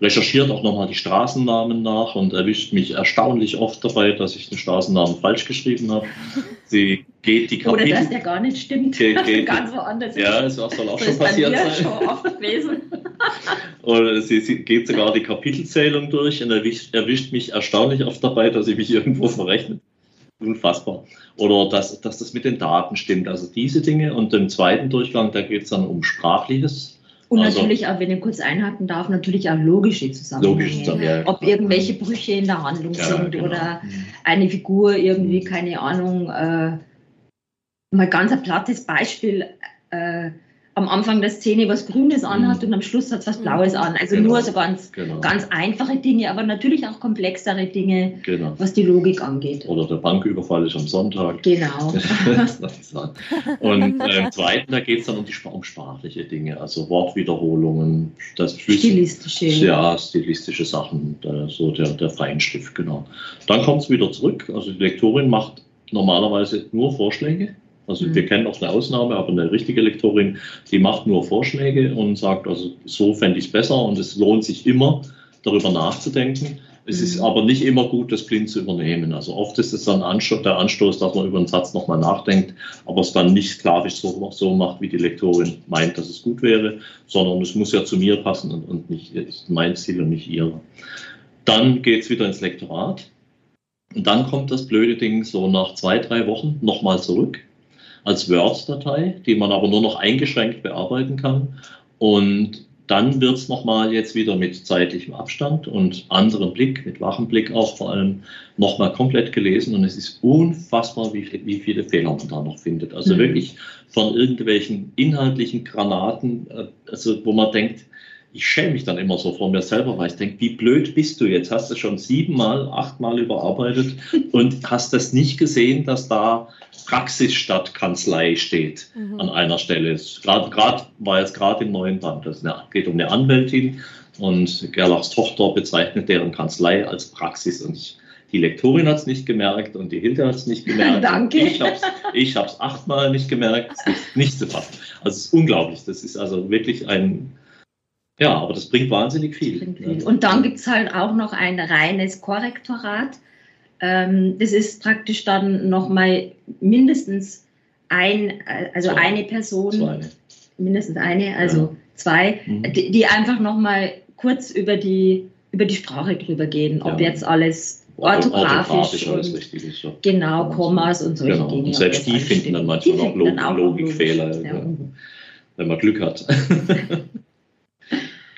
recherchiert auch nochmal die Straßennamen nach und erwischt mich erstaunlich oft dabei, dass ich den Straßennamen falsch geschrieben habe. <laughs> Sie geht die Kapitel. Oder dass der gar nicht stimmt. Geht, <laughs> geht, Ganz woanders. Ja, das soll auch so schon passiert sein. Schon oft gewesen. <laughs> Oder sie, sie, geht sogar die Kapitelzählung durch und erwischt, erwischt mich erstaunlich oft dabei, dass ich mich irgendwo verrechnet. Unfassbar. Oder dass, dass das mit den Daten stimmt. Also diese Dinge. Und im zweiten Durchgang, da geht es dann um Sprachliches. Und also, natürlich auch, wenn ich kurz einhaken darf, natürlich auch logische Zusammenhänge. Logische Zusammenhänge. Ob irgendwelche Brüche in der Handlung ja, sind genau. oder mhm. eine Figur irgendwie, mhm. keine Ahnung, äh, mal ganz ein plattes Beispiel. Äh, am Anfang der Szene was Grünes anhat mhm. und am Schluss hat es was mhm. Blaues an. Also genau. nur so ganz, genau. ganz einfache Dinge, aber natürlich auch komplexere Dinge, genau. was die Logik angeht. Oder der Banküberfall ist am Sonntag. Genau. <laughs> und äh, im zweiten, da geht es dann um, die, um sprachliche Dinge, also Wortwiederholungen, das stilistische. Ja, stilistische Sachen, der, so der, der Feinschrift, genau. Dann kommt es wieder zurück. Also die Lektorin macht normalerweise nur Vorschläge also mhm. wir kennen auch eine Ausnahme, aber eine richtige Lektorin, die macht nur Vorschläge und sagt, also so fände ich es besser und es lohnt sich immer, darüber nachzudenken. Es mhm. ist aber nicht immer gut, das blind zu übernehmen. Also oft ist es dann der Anstoß, dass man über einen Satz nochmal nachdenkt, aber es dann nicht sklavisch so, so, macht, wie die Lektorin meint, dass es gut wäre, sondern es muss ja zu mir passen und, und nicht mein Ziel und nicht ihre. Dann geht es wieder ins Lektorat. Und dann kommt das blöde Ding so nach zwei, drei Wochen nochmal zurück als Word-Datei, die man aber nur noch eingeschränkt bearbeiten kann. Und dann wird es nochmal jetzt wieder mit zeitlichem Abstand und anderem Blick, mit wachem Blick auch vor allem, nochmal komplett gelesen. Und es ist unfassbar, wie, wie viele Fehler man da noch findet. Also mhm. wirklich von irgendwelchen inhaltlichen Granaten, äh, also wo man denkt, ich schäme mich dann immer so vor mir selber, weil ich denke, wie blöd bist du jetzt? Hast du schon siebenmal, achtmal überarbeitet <laughs> und hast das nicht gesehen, dass da Praxis statt Kanzlei steht mhm. an einer Stelle. Gerade war jetzt gerade im neuen Band. Es geht um eine Anwältin und Gerlachs Tochter bezeichnet deren Kanzlei als Praxis und ich, die Lektorin hat es nicht gemerkt und die Hilde hat es nicht gemerkt. <laughs> Danke. Ich habe es achtmal nicht gemerkt. Es ist nicht zu fassen. Also es ist unglaublich. Das ist also wirklich ein ja, aber das bringt wahnsinnig viel. Bringt viel. Und dann gibt es halt auch noch ein reines Korrektorat. Ähm, das ist praktisch dann nochmal mindestens ein, äh, also zwei. eine Person, zwei. mindestens eine, also ja. zwei, mhm. die, die, einfach nochmal kurz über die, über die Sprache drüber gehen, ob ja. jetzt alles orthografisch, alles richtig ist. Ja. Genau, Kommas und solche genau. Dinge. Und selbst die finden dann manchmal noch Logikfehler, wenn man Glück hat. <laughs>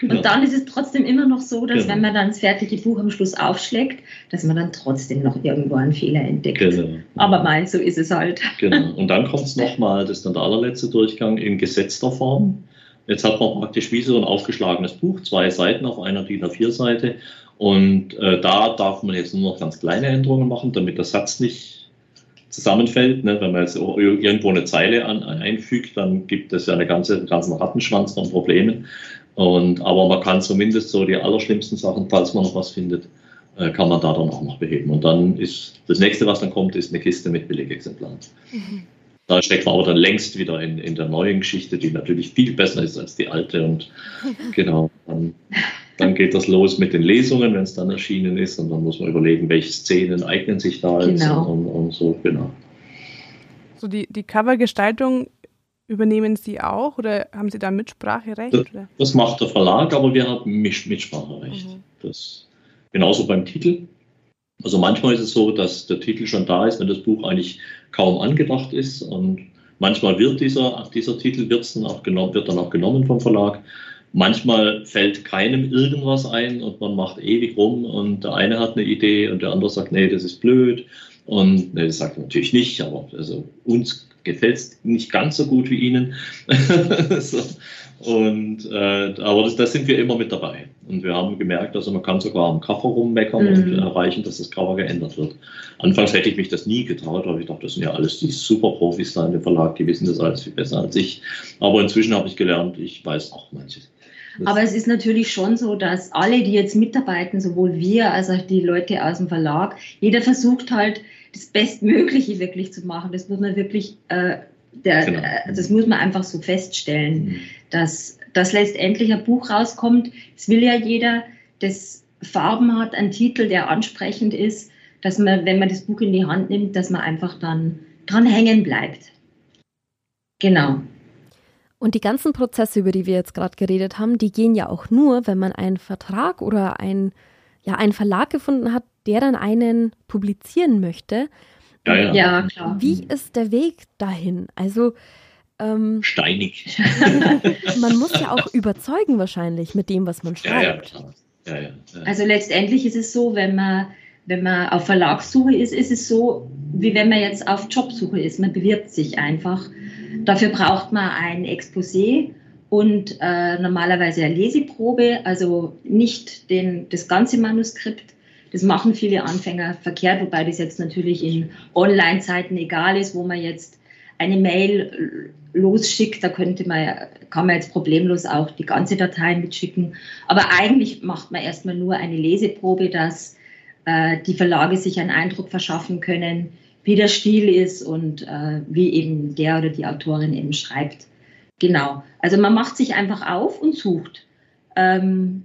Genau. Und dann ist es trotzdem immer noch so, dass genau. wenn man dann das fertige Buch am Schluss aufschlägt, dass man dann trotzdem noch irgendwo einen Fehler entdeckt. Genau. Aber mein, so ist es halt. Genau. <laughs> Und dann kommt es nochmal, das ist dann der allerletzte Durchgang, in gesetzter Form. Jetzt hat man praktisch wie so ein aufgeschlagenes Buch, zwei Seiten auf einer DIN A4-Seite. Und äh, da darf man jetzt nur noch ganz kleine Änderungen machen, damit der Satz nicht zusammenfällt. Ne? Wenn man jetzt irgendwo eine Zeile an, einfügt, dann gibt es ja eine ganze, einen ganzen Rattenschwanz von Problemen. Und, aber man kann zumindest so die allerschlimmsten Sachen, falls man noch was findet, äh, kann man da dann auch noch beheben. Und dann ist das nächste, was dann kommt, ist eine Kiste mit Billigexemplaren. Mhm. <laughs> Da steckt man aber dann längst wieder in, in der neuen Geschichte, die natürlich viel besser ist als die alte. Und <laughs> genau, dann, dann geht das los mit den Lesungen, wenn es dann erschienen ist. Und dann muss man überlegen, welche Szenen eignen sich da genau. und, und, so, genau. So die, die Covergestaltung übernehmen Sie auch oder haben Sie da Mitspracherecht? Das, das macht der Verlag, aber wir haben Mitspracherecht. Mhm. Das, genauso beim Titel. Also manchmal ist es so, dass der Titel schon da ist, wenn das Buch eigentlich kaum angedacht ist. Und manchmal wird dieser, dieser Titel wird's dann auch genommen, wird dann auch genommen vom Verlag. Manchmal fällt keinem irgendwas ein und man macht ewig rum und der eine hat eine Idee und der andere sagt, nee, das ist blöd. Und nee, das sagt er natürlich nicht, aber also uns gefällt es nicht ganz so gut wie Ihnen. <laughs> so. Und, äh, aber das, da sind wir immer mit dabei. Und wir haben gemerkt, also man kann sogar am Cover rummeckern mhm. und erreichen, dass das Cover geändert wird. Anfangs hätte ich mich das nie getraut, weil ich dachte, das sind ja alles die super Profis da in dem Verlag, die wissen das alles viel besser als ich. Aber inzwischen habe ich gelernt, ich weiß auch manches. Aber es ist natürlich schon so, dass alle, die jetzt mitarbeiten, sowohl wir als auch die Leute aus dem Verlag, jeder versucht halt, das Bestmögliche wirklich zu machen. Das muss man wirklich, äh, der, genau. äh, das muss man einfach so feststellen, mhm. dass, dass letztendlich ein Buch rauskommt. Es will ja jeder, das Farben hat, einen Titel, der ansprechend ist, dass man, wenn man das Buch in die Hand nimmt, dass man einfach dann dran hängen bleibt. Genau. Und die ganzen Prozesse, über die wir jetzt gerade geredet haben, die gehen ja auch nur, wenn man einen Vertrag oder ein, ja, einen Verlag gefunden hat, der dann einen publizieren möchte. Ja, ja. ja klar. Wie ist der Weg dahin? Also ähm, steinig. <laughs> man muss ja auch überzeugen wahrscheinlich mit dem, was man schreibt. Ja, ja, also letztendlich ist es so, wenn man wenn man auf Verlagssuche ist, ist es so, wie wenn man jetzt auf Jobsuche ist. Man bewirbt sich einfach. Dafür braucht man ein Exposé und äh, normalerweise eine Leseprobe, also nicht den, das ganze Manuskript, das machen viele Anfänger verkehrt, wobei das jetzt natürlich in Online-Zeiten egal ist, wo man jetzt eine Mail losschickt, da könnte man, kann man jetzt problemlos auch die ganze Datei mitschicken. Aber eigentlich macht man erstmal nur eine Leseprobe, dass äh, die Verlage sich einen Eindruck verschaffen können, wie der Stil ist und äh, wie eben der oder die Autorin eben schreibt. Genau. Also man macht sich einfach auf und sucht. Ähm,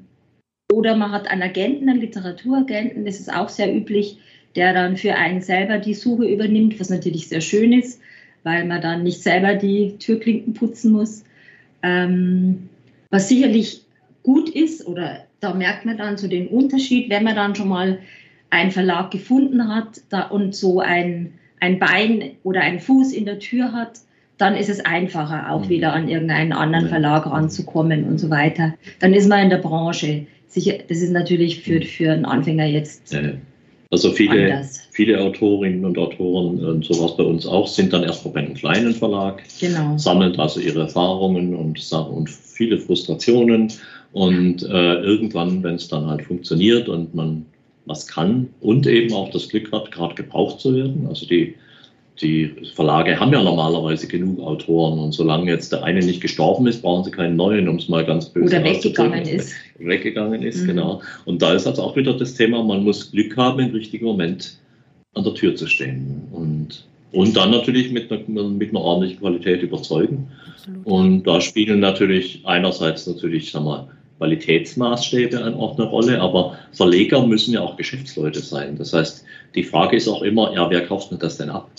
oder man hat einen Agenten, einen Literaturagenten, das ist auch sehr üblich, der dann für einen selber die Suche übernimmt, was natürlich sehr schön ist, weil man dann nicht selber die Türklinken putzen muss. Ähm, was sicherlich gut ist, oder da merkt man dann so den Unterschied, wenn man dann schon mal einen Verlag gefunden hat da, und so ein, ein Bein oder einen Fuß in der Tür hat, dann ist es einfacher, auch mhm. wieder an irgendeinen anderen Verlag ranzukommen und so weiter. Dann ist man in der Branche sicher, das ist natürlich für, für einen Anfänger jetzt. Ja, also viele, viele Autorinnen und Autoren und sowas bei uns auch sind dann erstmal bei einem kleinen Verlag, genau. sammeln also ihre Erfahrungen und, und viele Frustrationen und äh, irgendwann, wenn es dann halt funktioniert und man was kann und eben auch das Glück hat, gerade gebraucht zu werden, also die die Verlage haben ja normalerweise genug Autoren und solange jetzt der eine nicht gestorben ist, brauchen sie keinen neuen, um es mal ganz böse Oder weggegangen ist. Weggegangen ist, mhm. genau. Und da ist also auch wieder das Thema, man muss Glück haben, im richtigen Moment an der Tür zu stehen. Und, und dann natürlich mit einer, mit einer ordentlichen Qualität überzeugen. Absolut. Und da spielen natürlich einerseits natürlich, sag mal, Qualitätsmaßstäbe auch eine Rolle, aber Verleger müssen ja auch Geschäftsleute sein. Das heißt, die Frage ist auch immer, ja, wer kauft mir das denn ab?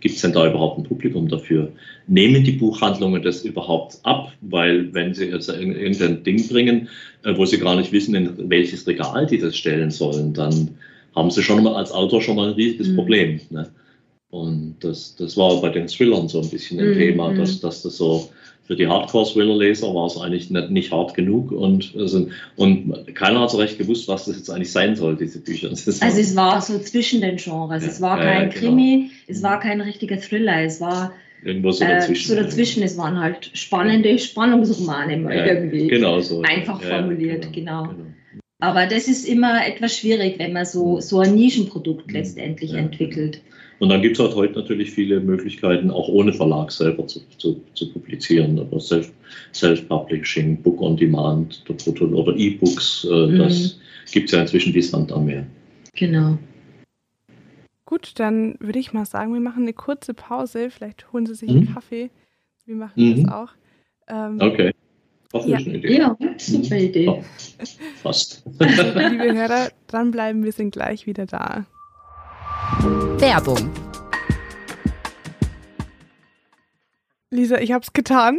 Gibt es denn da überhaupt ein Publikum dafür? Nehmen die Buchhandlungen das überhaupt ab? Weil wenn sie jetzt irgendein Ding bringen, äh, wo sie gar nicht wissen, in welches Regal die das stellen sollen, dann haben sie schon mal als Autor schon mal ein riesiges mhm. Problem. Ne? Und das, das war bei den Thrillern so ein bisschen ein mhm. Thema, dass, dass das so für die Hardcore-Thriller-Leser war es eigentlich nicht, nicht, hart genug und, also, und keiner hat so recht gewusst, was das jetzt eigentlich sein soll, diese Bücher. also es war so zwischen den Genres. Ja, es war kein ja, genau. Krimi, es war kein richtiger Thriller, es war Irgendwo so dazwischen. Äh, so dazwischen, es waren halt spannende Spannungsromane mal irgendwie. Genau so. Einfach formuliert, genau, genau. genau. Aber das ist immer etwas schwierig, wenn man so, so ein Nischenprodukt mhm. letztendlich entwickelt. Und dann gibt es halt heute natürlich viele Möglichkeiten, auch ohne Verlag selber zu, zu, zu publizieren. Aber Self-Publishing, Book on Demand oder E-Books, äh, mhm. das gibt es ja inzwischen wie Sand am Meer. Genau. Gut, dann würde ich mal sagen, wir machen eine kurze Pause. Vielleicht holen Sie sich einen Mhm. Kaffee. Wir machen Mhm. das auch. Ähm, Okay. Das ist Ja. eine Idee. Ja, super Idee. Ja, fast. Liebe Hörer, dranbleiben, wir sind gleich wieder da. Werbung. Lisa, ich hab's getan.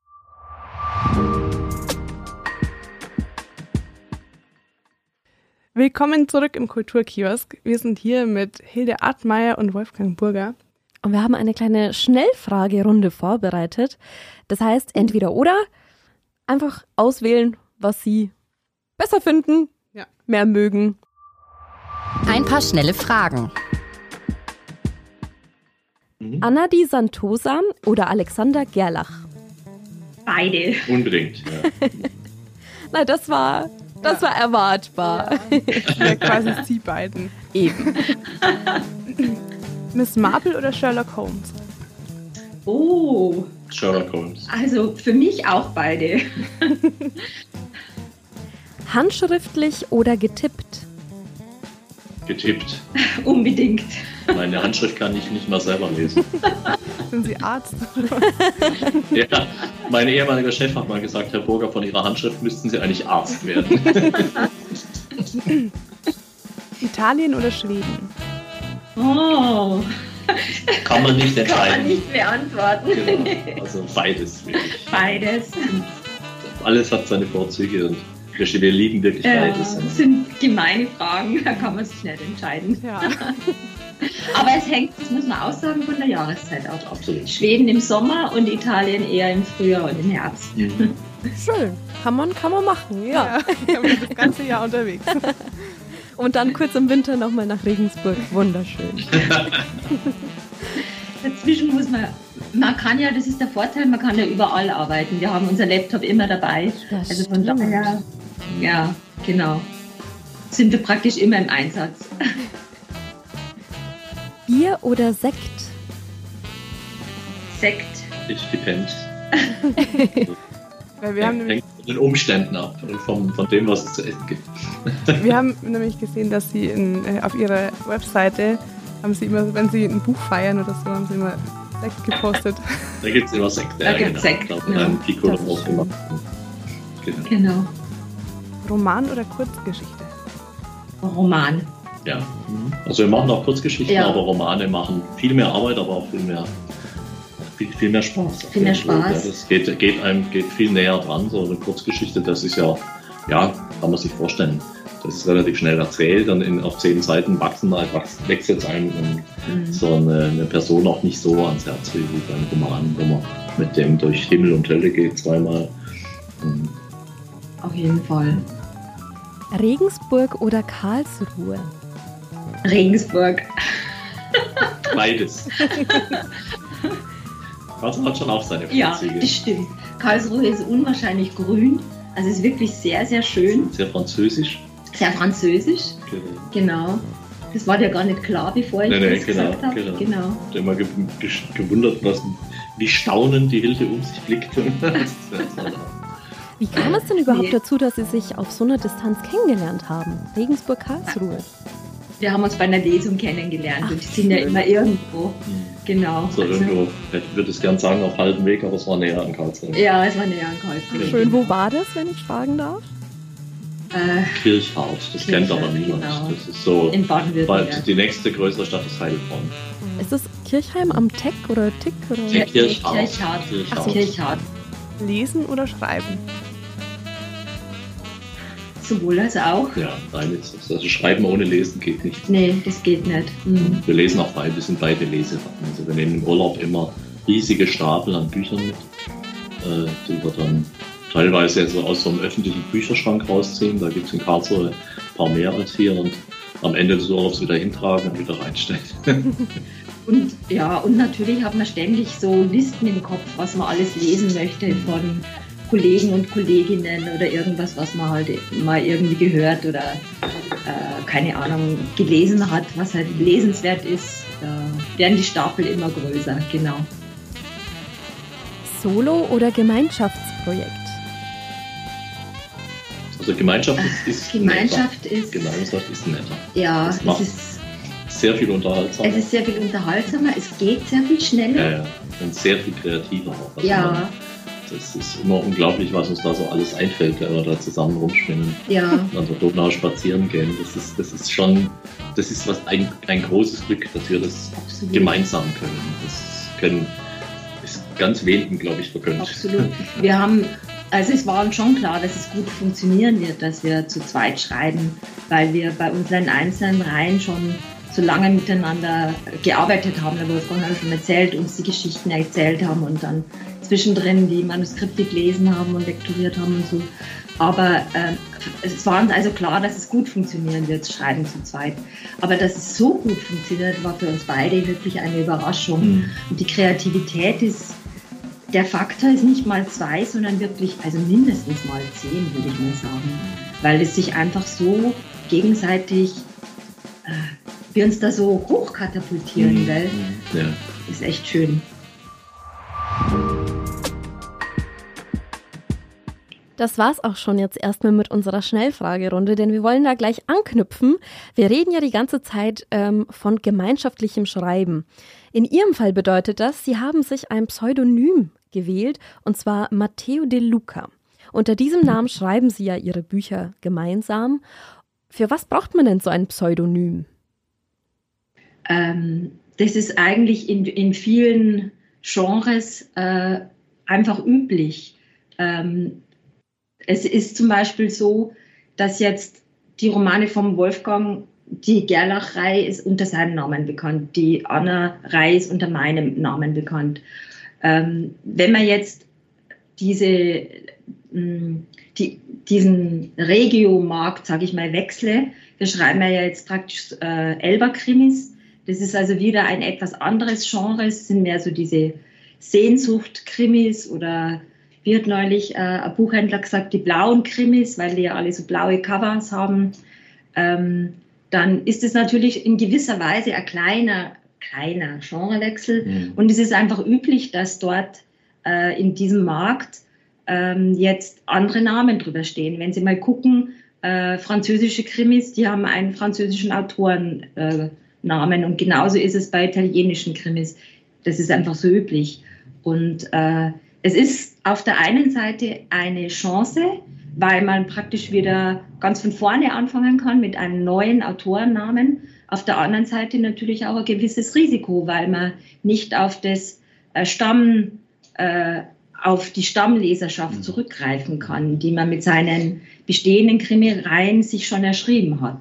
Willkommen zurück im Kulturkiosk. Wir sind hier mit Hilde Artmeier und Wolfgang Burger. Und wir haben eine kleine Schnellfragerunde vorbereitet. Das heißt, entweder oder einfach auswählen, was Sie besser finden, Ja. mehr mögen. Ein paar schnelle Fragen. Mhm. Anna Di Santosa oder Alexander Gerlach? Beide. Unbedingt. Ja. <laughs> Na, das war, das war erwartbar. Ja, quasi sie beiden. Eben. <laughs> Miss Marple oder Sherlock Holmes? Oh, Sherlock Holmes. also für mich auch beide. <laughs> Handschriftlich oder getippt? Getippt. <laughs> Unbedingt. Meine Handschrift kann ich nicht mal selber lesen. Sind Sie Arzt? <laughs> Ja, mein ehemaliger Chef hat mal gesagt, Herr Burger, von Ihrer Handschrift müssten Sie eigentlich Arzt werden. <laughs> Italien oder Schweden? Oh, Kann man nicht kann man entscheiden. nicht beantworten. Genau. Also beides wirklich. Beides. Alles hat seine Vorzüge und wir wir lieben wirklich Äh, beides. sind gemeine Fragen, <laughs> da kann man sich nicht entscheiden. Ja. <laughs> Aber es hängt, das muss man auch sagen, von der Jahreszeit ab. Absolut. Schweden im Sommer und Italien eher im Frühjahr und im Herbst. Mhm. <laughs> Schön. Kann man, kann man machen, ja. ja. Ich bin das ganze Jahr unterwegs. Und dann kurz im Winter nochmal nach Regensburg. Wunderschön. Dazwischen muss man, man kann ja, das ist der Vorteil, man kann ja überall arbeiten. Wir haben unser Laptop immer dabei. Das Also von stimmt. daher, ja, genau. Sind wir praktisch immer im Einsatz. <laughs> Bier oder Sekt? Sekt. It depends. Weil wir haben nämlich Hängt von den Umständen ab und vom, von dem, was es zu essen gibt. <laughs> Wir haben nämlich gesehen, dass sie in, äh, auf ihrer Webseite haben sie immer, wenn sie ein Buch feiern oder so, haben sie immer Sekt gepostet. Da gibt es immer Sekt. Da gibt's Sekt, Ich glaube, ja. Piccolo. Genau. Genau. Roman oder Kurzgeschichte? Roman. Ja. Also wir machen auch Kurzgeschichten, Ja. aber Romane machen viel mehr Arbeit, aber auch viel mehr, viel, viel mehr Spaß. Viel mehr Absolut, Spaß. Ja, das geht, geht einem geht viel näher dran. So eine Kurzgeschichte, das ist ja, ja, kann man sich vorstellen. Das ist relativ schnell erzählt und in, auf zehn Seiten wachsen, wächst, wächst jetzt einem Mhm. so eine, eine Person auch nicht so ans Herz wie beim Roman, wo man mit dem durch Himmel und Hölle geht zweimal. Mhm. Auf jeden Fall. Regensburg oder Karlsruhe? Regensburg. Beides. Karlsruhe hat schon auch seine Ja, Vorzüge. das stimmt. Karlsruhe ist unwahrscheinlich grün. Also es ist wirklich sehr, sehr schön. Sehr französisch. Sehr französisch. Genau. Das war dir gar nicht klar, bevor ich Nee, nee, das genau, gesagt habe. genau. genau. Ich habe immer ge ge gewundert, was, wie staunend die Hilde um sich blickt. <laughs> Wie kam es denn überhaupt Nee. dazu, dass Sie sich auf so einer Distanz kennengelernt haben? Regensburg, Karlsruhe. Wir haben uns bei einer Lesung kennengelernt Ach, und die sind ja immer irgendwo. Mhm. Genau. So also, irgendwo, ich würde es gern sagen, auf halbem Weg, aber es war näher an Karlsruhe. Ja, es war näher an Karlsruhe. Schön, wo war das, wenn ich fragen darf? Äh, Kirchhaus, das Kirche, kennt aber niemand. Genau. Das ist so. In Baden-Württemberg. Die nächste größere Stadt ist Heilbronn. Ist das Kirchheim am Teck oder Tick? Oder? Kirchhaus. Kirchhaus. Kirchhaus. Kirchhaus. Lesen oder schreiben? Sowohl als auch. Ja, beides. Also schreiben ohne Lesen geht nicht. Nee, das geht nicht. Mhm. Wir lesen auch beide, wir sind beide Leseratten. Also wir nehmen im Urlaub immer riesige Stapel an Büchern mit, äh, die wir dann teilweise also aus so einem öffentlichen Bücherschrank rausziehen. Da gibt es in Karlsruhe ein paar mehr als hier und am Ende des Urlaubs wieder hintragen und wieder reinstellen. <laughs> und ja, und natürlich hat man ständig so Listen im Kopf, was man alles lesen möchte von Kollegen und Kolleginnen oder irgendwas, was man halt mal irgendwie gehört oder äh, keine Ahnung gelesen hat, was halt lesenswert ist. Da werden die Stapel immer größer, genau. Solo- oder Gemeinschaftsprojekt? Also Gemeinschaft ist, ist Gemeinschaft netter. ist Gemeinschaft ist netter. Ja, es ist sehr viel unterhaltsamer. Es ist sehr viel unterhaltsamer, es geht sehr viel schneller. Ja, ja. Und sehr viel kreativer auch. Also ja. Man, das ist immer unglaublich, was uns da so alles einfällt, wenn wir da zusammen rumschwimmen. Ja. An der Donau spazieren gehen. Das ist, das ist schon, das ist was ein, ein großes Glück, dass wir das Absolut. gemeinsam können. Das können ist ganz wenigen, glaube ich, vergönnt. Absolut. Wir haben also es war uns schon klar, dass es gut funktionieren wird, dass wir zu zweit schreiben, weil wir bei unseren einzelnen Reihen schon so lange miteinander gearbeitet haben. Der Wolfgang hat schon erzählt, uns die Geschichten erzählt haben und dann zwischendrin die Manuskripte gelesen haben und lektoriert haben und so. Aber äh, es war uns also klar, dass es gut funktionieren wird, das Schreiben zu zweit. Aber dass es so gut funktioniert, war für uns beide wirklich eine Überraschung. Mhm. Und die Kreativität ist der Faktor ist nicht mal zwei, sondern wirklich, also mindestens mal zehn, würde ich mal sagen. Weil es sich einfach so gegenseitig, äh, wir uns da so hochkatapultieren, mhm. gell? Ja. Ist echt schön. Das war's auch schon jetzt erstmal mit unserer Schnellfragerunde, denn wir wollen da gleich anknüpfen. Wir reden ja die ganze Zeit ähm, von gemeinschaftlichem Schreiben. In Ihrem Fall bedeutet das, Sie haben sich ein Pseudonym gewählt, und zwar Matteo De Luca. Unter diesem Namen schreiben Sie ja Ihre Bücher gemeinsam. Für was braucht man denn so ein Pseudonym? Ähm, das ist eigentlich in, in vielen Genres äh, einfach üblich. Ähm, es ist zum Beispiel so, dass jetzt die Romane vom Wolfgang, die Gerlach-Reihe ist unter seinem Namen bekannt, die Anna-Reihe ist unter meinem Namen bekannt. Ähm, wenn man jetzt diese, mh, mm, die, diesen Regio-Markt, sage ich mal, wechsle, wir schreiben ja jetzt praktisch äh, Elba-Krimis. Das ist also wieder ein etwas anderes Genre. Es sind mehr so diese Sehnsucht-Krimis oder wie hat neulich äh, ein Buchhändler gesagt, die blauen Krimis, weil die ja alle so blaue Covers haben. Ähm, dann ist es natürlich in gewisser Weise ein kleiner keiner Genrewechsel. Mhm. Und es ist einfach üblich, dass dort äh, in diesem Markt ähm, jetzt andere Namen drüber stehen. Wenn Sie mal gucken, äh, französische Krimis, die haben einen französischen Autorennamen äh, und genauso ist es bei italienischen Krimis. Das ist einfach so üblich. Und äh, es ist auf der einen Seite eine Chance, weil man praktisch wieder ganz von vorne anfangen kann mit einem neuen Autorennamen. Auf der anderen Seite natürlich auch ein gewisses Risiko, weil man nicht auf das äh, Stamm, äh, auf die Stammleserschaft mhm. zurückgreifen kann, die man mit seinen bestehenden Krimireien sich schon erschrieben hat.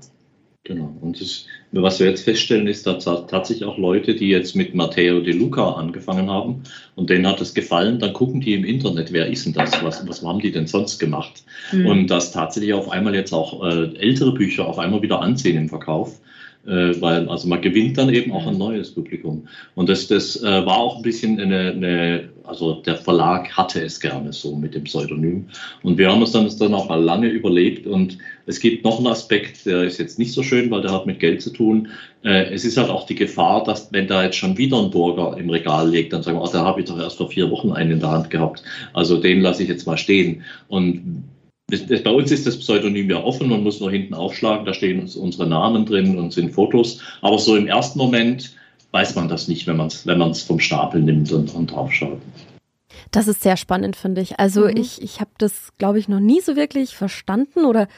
Genau. Und das, was wir jetzt feststellen, ist, dass tatsächlich auch Leute, die jetzt mit Matteo De Luca angefangen haben und denen hat es gefallen, dann gucken die im Internet, wer ist denn das? Was, was haben die denn sonst gemacht? Mhm. Und dass tatsächlich auf einmal jetzt auch äh, ältere Bücher auf einmal wieder ansehen im Verkauf äh, weil also man gewinnt dann eben auch ein neues Publikum. Und das, das äh, war auch ein bisschen eine, eine, also der Verlag hatte es gerne so mit dem Pseudonym. Und wir haben uns dann, dann auch lange überlegt und es gibt noch einen Aspekt, der ist jetzt nicht so schön, weil der hat mit Geld zu tun. Äh, es ist halt auch die Gefahr, dass wenn da jetzt schon wieder ein Burger im Regal liegt, dann sagen wir, oh, da habe ich doch erst vor vier Wochen einen in der Hand gehabt. Also den lasse ich jetzt mal stehen. Und bei uns ist das Pseudonym ja offen, man muss nur hinten aufschlagen, da stehen unsere Namen drin und sind Fotos. Aber so im ersten Moment weiß man das nicht, wenn man es wenn vom Stapel nimmt und, und draufschaut. Das ist sehr spannend, finde ich. Also mhm. ich, ich habe das, glaube ich, noch nie so wirklich verstanden oder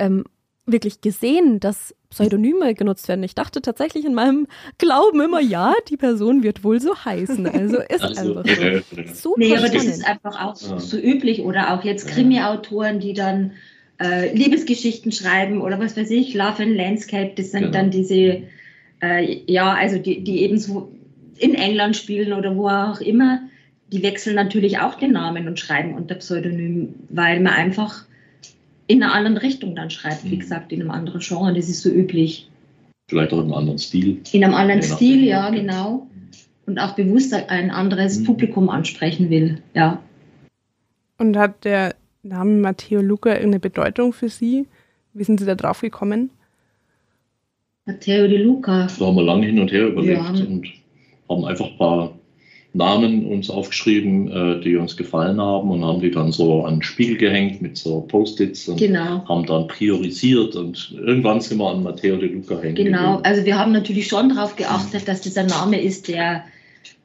ähm, wirklich gesehen, dass Pseudonyme genutzt werden. Ich dachte tatsächlich in meinem Glauben immer, ja, die Person wird wohl so heißen. Also <laughs> ist also, einfach so. Super nee, aber spannend. das ist einfach auch so, so üblich. Oder auch jetzt Krimi-Autoren, die dann äh, Liebesgeschichten schreiben oder was weiß ich, Love and Landscape, das sind genau. dann diese, äh, ja, also die, die eben so in England spielen oder wo auch immer, die wechseln natürlich auch den Namen und schreiben unter Pseudonym, weil man einfach in einer anderen Richtung dann schreibt, wie mhm. gesagt, in einem anderen Genre. Das ist so üblich. Vielleicht auch in einem anderen Stil. In einem anderen Stil, ja, genau. Und auch bewusst ein anderes mhm. Publikum ansprechen will, ja. Und hat der Name Matteo Luca irgendeine Bedeutung für Sie? Wie sind Sie da drauf gekommen? Matteo de Luca. Da haben wir lange hin und her überlegt ja. und haben einfach ein paar Namen uns aufgeschrieben, äh, die uns gefallen haben und haben die dann so an den Spiegel gehängt mit so Post-its und genau. haben dann priorisiert und irgendwann sind wir an Matteo de Luca hängen. Genau, also wir haben natürlich schon darauf geachtet, dass das ein Name ist, der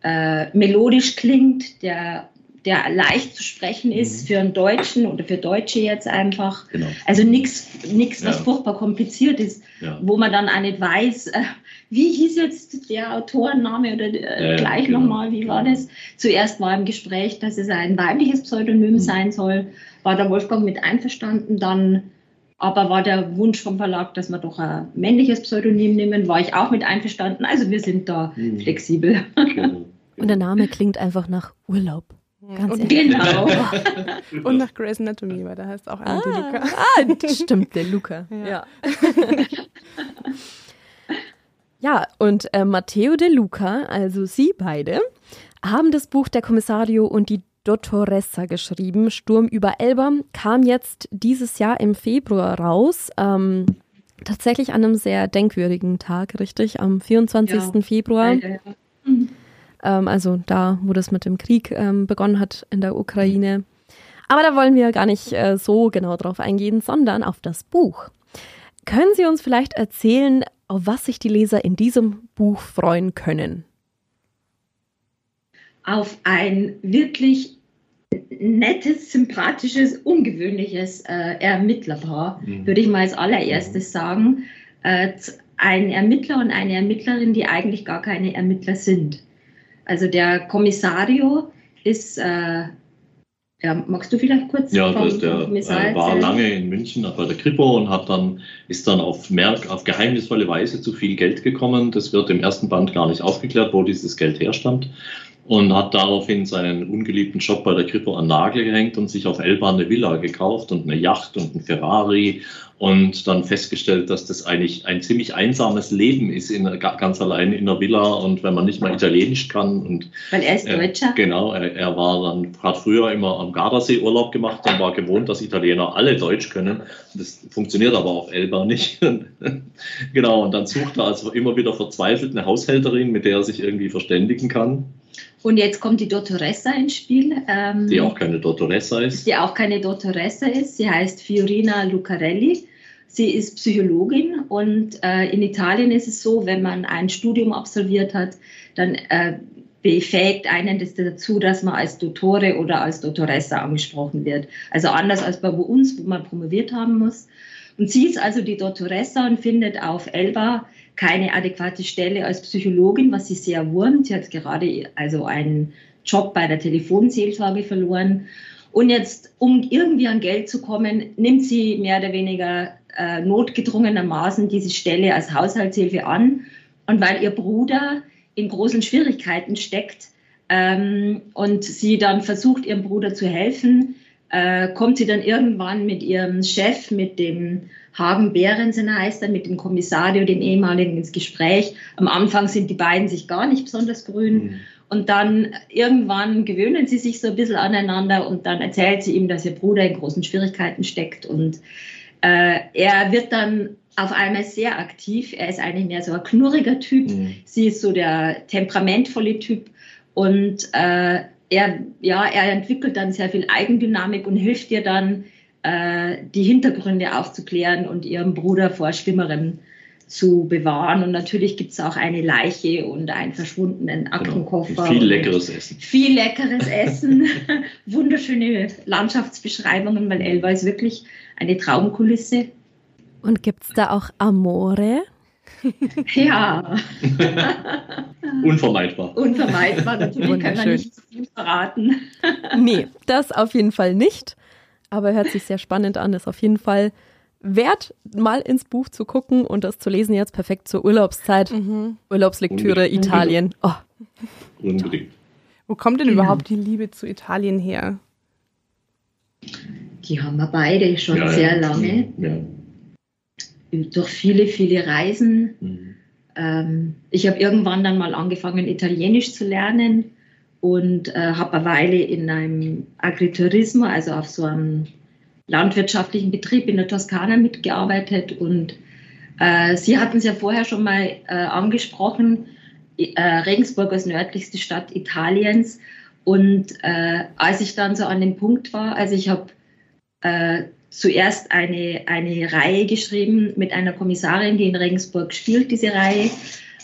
äh, melodisch klingt, der der leicht zu sprechen ist mhm. für einen Deutschen oder für Deutsche jetzt einfach. Genau. Also nichts, was ja. furchtbar kompliziert ist, ja. wo man dann auch nicht weiß, äh, wie hieß jetzt der Autorenname oder äh, ja, gleich genau. nochmal, wie war das? Zuerst war im Gespräch, dass es ein weibliches Pseudonym mhm. sein soll, war der Wolfgang mit einverstanden, dann aber war der Wunsch vom Verlag, dass wir doch ein männliches Pseudonym nehmen, war ich auch mit einverstanden. Also wir sind da mhm. flexibel. Genau. Und der Name klingt einfach nach Urlaub. Ganz und genau. <laughs> und nach Grey's Anatomy, weil da heißt auch einer ah, Luca. Ah, stimmt, der Luca. <laughs> Ja. Ja, ja und äh, Matteo De Luca, also Sie beide, haben das Buch Der Kommissario und die Dottoressa geschrieben. Sturm über Elba kam jetzt dieses Jahr im Februar raus. Ähm, tatsächlich an einem sehr denkwürdigen Tag, richtig? Am 24. Ja. Februar. Ja, mhm ähm, also da, wo das mit dem Krieg ähm, begonnen hat in der Ukraine. Aber da wollen wir gar nicht äh, so genau drauf eingehen, sondern auf das Buch. Können Sie uns vielleicht erzählen, auf was sich die Leser in diesem Buch freuen können? Auf ein wirklich nettes, sympathisches, ungewöhnliches äh, Ermittlerpaar, mhm. würde ich mal als allererstes sagen. Äh, ein Ermittler und eine Ermittlerin, die eigentlich gar keine Ermittler sind. Also der Kommissario ist, äh, ja, magst du vielleicht kurz Ja, vom, der vom äh, war lange in München bei der Kripo und hat dann, ist dann auf, Merk, auf geheimnisvolle Weise zu viel Geld gekommen. Das wird im ersten Band gar nicht aufgeklärt, wo dieses Geld herstammt und hat daraufhin seinen ungeliebten Job bei der Kripo an Nagel gehängt und sich auf Elba eine Villa gekauft und eine Yacht und ein Ferrari und dann festgestellt, dass das eigentlich ein ziemlich einsames Leben ist, in, ganz allein in der Villa und wenn man nicht mal Italienisch kann. Und, Weil er ist Deutscher? Äh, genau, er, er, war dann, hat früher immer am Gardasee Urlaub gemacht und war gewohnt, dass Italiener alle Deutsch können. Das funktioniert aber auf Elba nicht. <laughs> genau, und dann sucht er also immer wieder verzweifelt eine Haushälterin, mit der er sich irgendwie verständigen kann. Und jetzt kommt die Dottoressa ins Spiel. Ähm, die auch keine Dottoressa ist. Die auch keine Dottoressa ist. Sie heißt Fiorina Lucarelli. Sie ist Psychologin und äh, in Italien ist es so, wenn man ein Studium absolviert hat, dann äh, befähigt einen das dazu, dass man als Dottore oder als Dottoressa angesprochen wird. Also anders als bei uns, wo man promoviert haben muss. Und sie ist also die Dottoressa und findet auf Elba keine adäquate Stelle als Psychologin, was sie sehr wurmt. Sie hat gerade also einen Job bei der Telefonseelsorge verloren. Und jetzt, um irgendwie an Geld zu kommen, nimmt sie mehr oder weniger äh, notgedrungenermaßen diese Stelle als Haushaltshilfe an. Und weil ihr Bruder in großen Schwierigkeiten steckt ähm, und sie dann versucht, ihrem Bruder zu helfen, äh, kommt sie dann irgendwann mit ihrem Chef, mit dem Hagen Behrensen heißt er, mit dem Kommissario, dem ehemaligen, ins Gespräch. Am Anfang sind die beiden sich gar nicht besonders grün. Mhm. Und dann irgendwann gewöhnen sie sich so ein bisschen aneinander und dann erzählt sie ihm, dass ihr Bruder in großen Schwierigkeiten steckt. Und äh, er wird dann auf einmal sehr aktiv. Er ist eigentlich mehr so ein knurriger Typ. Mhm. Sie ist so der temperamentvolle Typ. Und äh, er, ja, er entwickelt dann sehr viel Eigendynamik und hilft ihr dann, äh, die Hintergründe aufzuklären und ihrem Bruder vor Schlimmerem zu bewahren. Und natürlich gibt es auch eine Leiche und einen verschwundenen genau. Aktenkoffer. Genau. Viel leckeres Essen. Viel leckeres Essen, <laughs> wunderschöne Landschaftsbeschreibungen, weil Elba ist wirklich eine Traumkulisse. Und gibt es da auch Amore? <laughs> ja. <laughs> Unvermeidbar. Unvermeidbar, natürlich kann man nicht viel verraten. nee, das auf jeden Fall nicht. Aber hört sich sehr spannend an, ist auf jeden Fall wert, mal ins Buch zu gucken und das zu lesen jetzt perfekt zur Urlaubszeit. Mhm. Urlaubslektüre Unbedingt. Italien. Oh. Unbedingt. Wo kommt denn ja. überhaupt die Liebe zu Italien her? Die haben wir beide schon ja, sehr lange. Ja. Durch viele, viele Reisen. Mhm. Ähm, ich habe irgendwann dann mal angefangen, Italienisch zu lernen und äh, habe eine Weile in einem Agriturismo, also auf so einem landwirtschaftlichen Betrieb in der Toskana mitgearbeitet und äh, Sie hatten es ja vorher schon mal äh, angesprochen, äh, Regensburg als nördlichste Stadt Italiens. Und äh, als ich dann so an dem Punkt war, also ich habe äh, zuerst eine, eine Reihe geschrieben mit einer Kommissarin, die in Regensburg spielt, diese Reihe.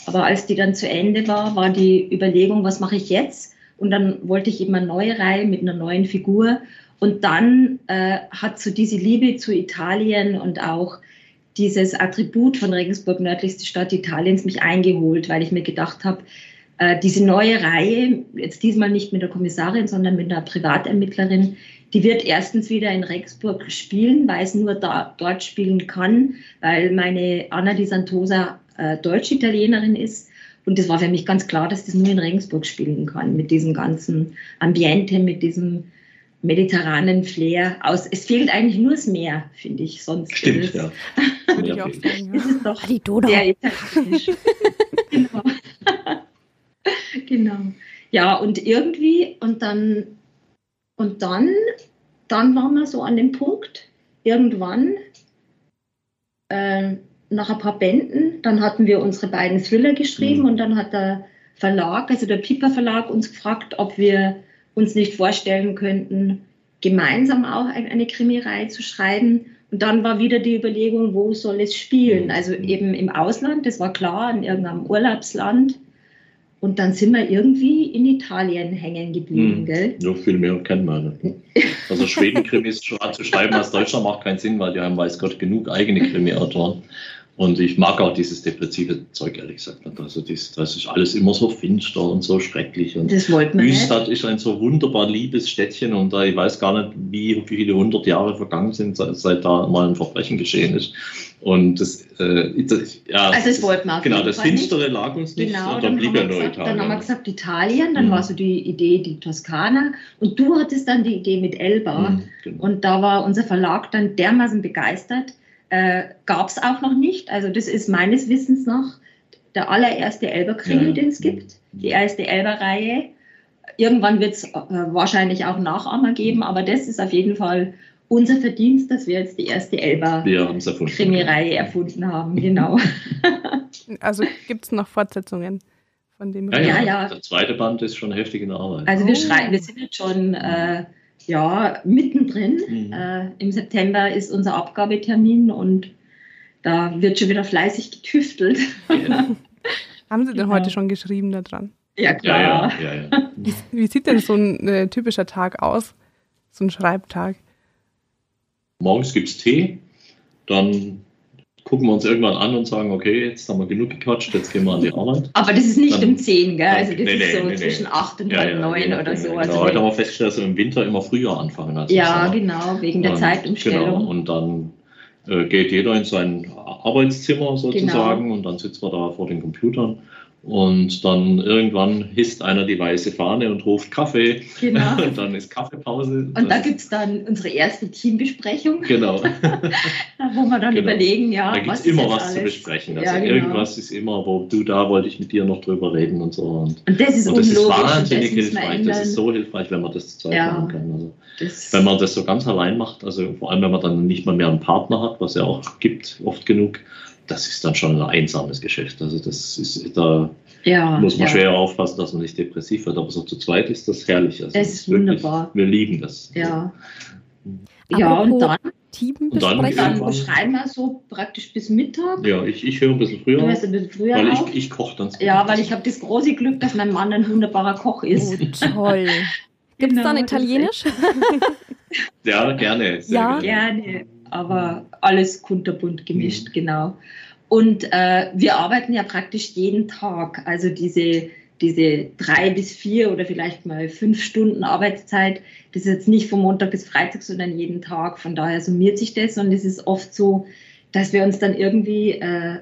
Aber als die dann zu Ende war, war die Überlegung, was mache ich jetzt? Und dann wollte ich eben eine neue Reihe mit einer neuen Figur. Und dann äh, hat so diese Liebe zu Italien und auch dieses Attribut von Regensburg, nördlichste Stadt Italiens, mich eingeholt, weil ich mir gedacht habe, äh, diese neue Reihe, jetzt diesmal nicht mit der Kommissarin, sondern mit einer Privatermittlerin, die wird erstens wieder in Regensburg spielen, weil es nur da, dort spielen kann, weil meine Anna Di Santosa äh, Deutsch-Italienerin ist. Und das war für mich ganz klar, dass das nur in Regensburg spielen kann, mit diesem ganzen Ambiente, mit diesem mediterranen Flair aus. Es fehlt eigentlich nur das Meer, finde ich. Sonst Stimmt, ist ja. <laughs> Würde ich auch sagen. Ja. ist doch die Donau. sehr italienisch. <laughs> genau. genau. Ja, und irgendwie, und dann, und dann, dann waren wir so an dem Punkt, irgendwann, äh, nach ein paar Bänden, dann hatten wir unsere beiden Thriller geschrieben mhm. und dann hat der Verlag, also der Piper Verlag, uns gefragt, ob wir uns nicht vorstellen könnten, gemeinsam auch eine Krimireihe zu schreiben. Und dann war wieder die Überlegung, wo soll es spielen? Mhm. Also eben im Ausland, das war klar, in irgendeinem Urlaubsland. Und dann sind wir irgendwie in Italien hängen geblieben, mhm. gell? Ja, viel mehr kennt man nicht. Also <laughs> Schweden-Krimis zu schreiben aus Deutschland macht keinen Sinn, weil die haben, weiß Gott, genug eigene Krimi-Autoren. Und ich mag auch dieses depressive Zeug, ehrlich gesagt. Also das, das ist alles immer so finster und so schrecklich. Und das wollten wir Büstadt ist ein so wunderbar liebes Städtchen und da ich weiß gar nicht, wie viele hundert Jahre vergangen sind, seit, seit, da mal ein Verbrechen geschehen ist. Und das, äh, das ja, also das wollten wir Genau, das Finstere nicht. lag uns nicht. Genau, dann, blieb ja nur gesagt, Italien. Dann haben wir gesagt Italien, dann mhm. war so die Idee die Toskana und du hattest dann die Idee mit Elba. Mhm, genau. Und da war unser Verlag dann dermaßen begeistert, äh, gab es auch noch nicht. Also das ist meines Wissens noch der allererste Elber-Krimi, ja. den es gibt. Die erste Elber-Reihe. Irgendwann wird es äh, wahrscheinlich auch Nachahmer geben, aber das ist auf jeden Fall unser Verdienst, dass wir jetzt die erste Elber-Krimi-Reihe erfunden haben. Genau. <laughs> also gibt es noch Fortsetzungen? Von dem ja, ja, ja, Der zweite Band ist schon heftig in Arbeit. Also wir schreiben, wir sind jetzt schon äh, ja, mittendrin. Mhm. Äh, Im September ist unser Abgabetermin und da wird schon wieder fleißig getüftelt. Ja. <laughs> Haben Sie denn genau. heute schon geschrieben daran? Ja, klar. Ja, ja, wie, wie, sieht denn so ein äh, typischer Tag aus? So ein Schreibtag? Morgens gibt es Tee, dann gucken wir uns irgendwann an und sagen, okay, jetzt haben wir genug gequatscht, jetzt gehen wir an die Arbeit. Aber das ist nicht dann, um 10, gell? Also das nee, ist so nee, zwischen nee. 8 und ja, halb 9 ja, oder so. Genau. Also heute haben wir festgestellt, dass wir im Winter immer früher anfangen als Ja, genau, wegen der und, Zeitumstellung. Genau, und dann äh, geht jeder in sein Arbeitszimmer sozusagen genau. und dann sitzen wir da vor den Computern und dann irgendwann hisst einer die weiße Fahne und ruft Kaffee. Genau. <laughs> Und dann ist Kaffeepause. Und da gibt es dann unsere erste Teambesprechung. Genau. <laughs> wo wir dann genau. überlegen, ja. Da gibt es immer was alles? zu besprechen. Also ja, genau. irgendwas ist immer, wo du da wollte ich mit dir noch drüber reden und so. Und, und das ist und das ist wahnsinnig das hilfreich. Das ist so hilfreich, wenn man das zu zweit ja. machen kann. Also, wenn man das so ganz allein macht, also vor allem wenn man dann nicht mal mehr einen Partner hat, was ja auch gibt, oft genug das ist dann schon ein einsames Geschäft. Also das ist, da ja, muss man ja. schwer aufpassen, dass man nicht depressiv wird. Aber so zu zweit ist das herrlich. Also es ist wirklich, wunderbar. Wir lieben das. Ja. Ja, und dann, Und dann dann schreiben wir so praktisch bis Mittag. Ja, ich, ich höre ein bisschen früher Du hörst ein bisschen früher weil auf. ich, ich koche dann. Ja, weil ich habe das große Glück, dass mein Mann ein wunderbarer Koch ist. Oh, toll. <laughs> Gibt es Genau, dann Italienisch? Ja, gerne. sehr Ja. gerne. Gerne, aber alles kunterbunt gemischt, Mhm. genau. Und äh, wir arbeiten ja praktisch jeden Tag. Also diese, diese drei bis vier oder vielleicht mal fünf Stunden Arbeitszeit, das ist jetzt nicht von Montag bis Freitag, sondern jeden Tag. Von daher summiert sich das und es ist oft so, dass wir uns dann irgendwie äh, äh,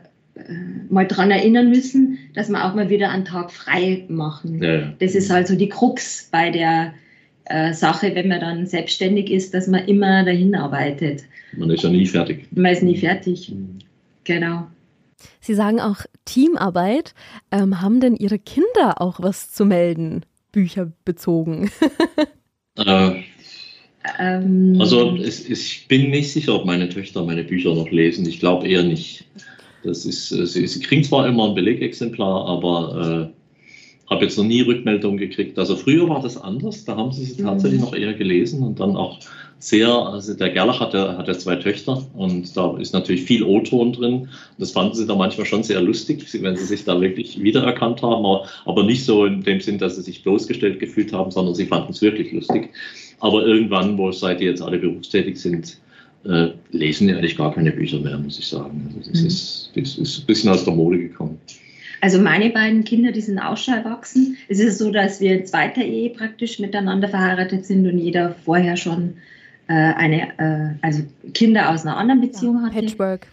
mal dran erinnern müssen, dass wir auch mal wieder einen Tag frei machen. Ja, ja. Das ist halt so die Krux bei der äh, Sache, wenn man dann selbstständig ist, dass man immer dahin arbeitet. Man ist ja nie fertig. Man ist nie fertig. Mhm. Genau. Sie sagen auch Teamarbeit. Ähm, haben denn Ihre Kinder auch was zu melden? Bücher bezogen. <laughs> Äh, Ähm, Also es, es, ich bin nicht sicher, ob meine Töchter meine Bücher noch lesen. Ich glaube eher nicht. Das ist, sie, sie kriegen zwar immer ein Belegexemplar, aber äh, habe jetzt noch nie Rückmeldung gekriegt. Also früher war das anders. Da haben sie sie tatsächlich Mhm. noch eher gelesen und dann auch sehr, also der Gerlach hat ja, hat ja zwei Töchter und da ist natürlich viel O-Ton drin. Das fanden sie da manchmal schon sehr lustig, wenn sie sich da wirklich wiedererkannt haben, aber, aber nicht so in dem Sinn, dass sie sich bloßgestellt gefühlt haben, sondern sie fanden es wirklich lustig. Aber irgendwann, wo seit die jetzt alle berufstätig sind, äh, lesen die eigentlich gar keine Bücher mehr, muss ich sagen. Also das, Mhm. ist, das ist ein bisschen aus der Mode gekommen. Also meine beiden Kinder, die sind auch schon erwachsen. Es ist so, dass wir in zweiter Ehe praktisch miteinander verheiratet sind und jeder vorher schon äh, eine, äh, also Kinder aus einer anderen Beziehung hatte. Patchwork.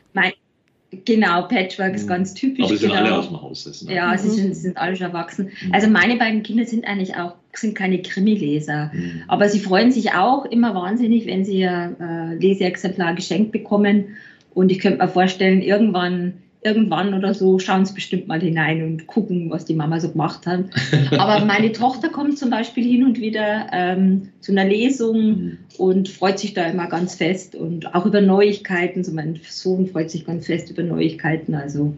Genau, Patchwork ist Mhm. ganz typisch. Aber die sind genau. alle aus dem Haus. Das sind Ja, Mhm. sie, sind, sie sind alle schon erwachsen. Mhm. Also meine beiden Kinder sind eigentlich auch sind keine Krimileser. Mhm. Aber sie freuen sich auch immer wahnsinnig, wenn sie ein äh, Leseexemplar geschenkt bekommen. Und ich könnte mir vorstellen, irgendwann, irgendwann oder so schauen sie bestimmt mal hinein und gucken, was die Mama so gemacht hat. <laughs> Aber meine Tochter kommt zum Beispiel hin und wieder ähm, zu einer Lesung Mhm. und freut sich da immer ganz fest und auch über Neuigkeiten. So mein Sohn freut sich ganz fest über Neuigkeiten. Also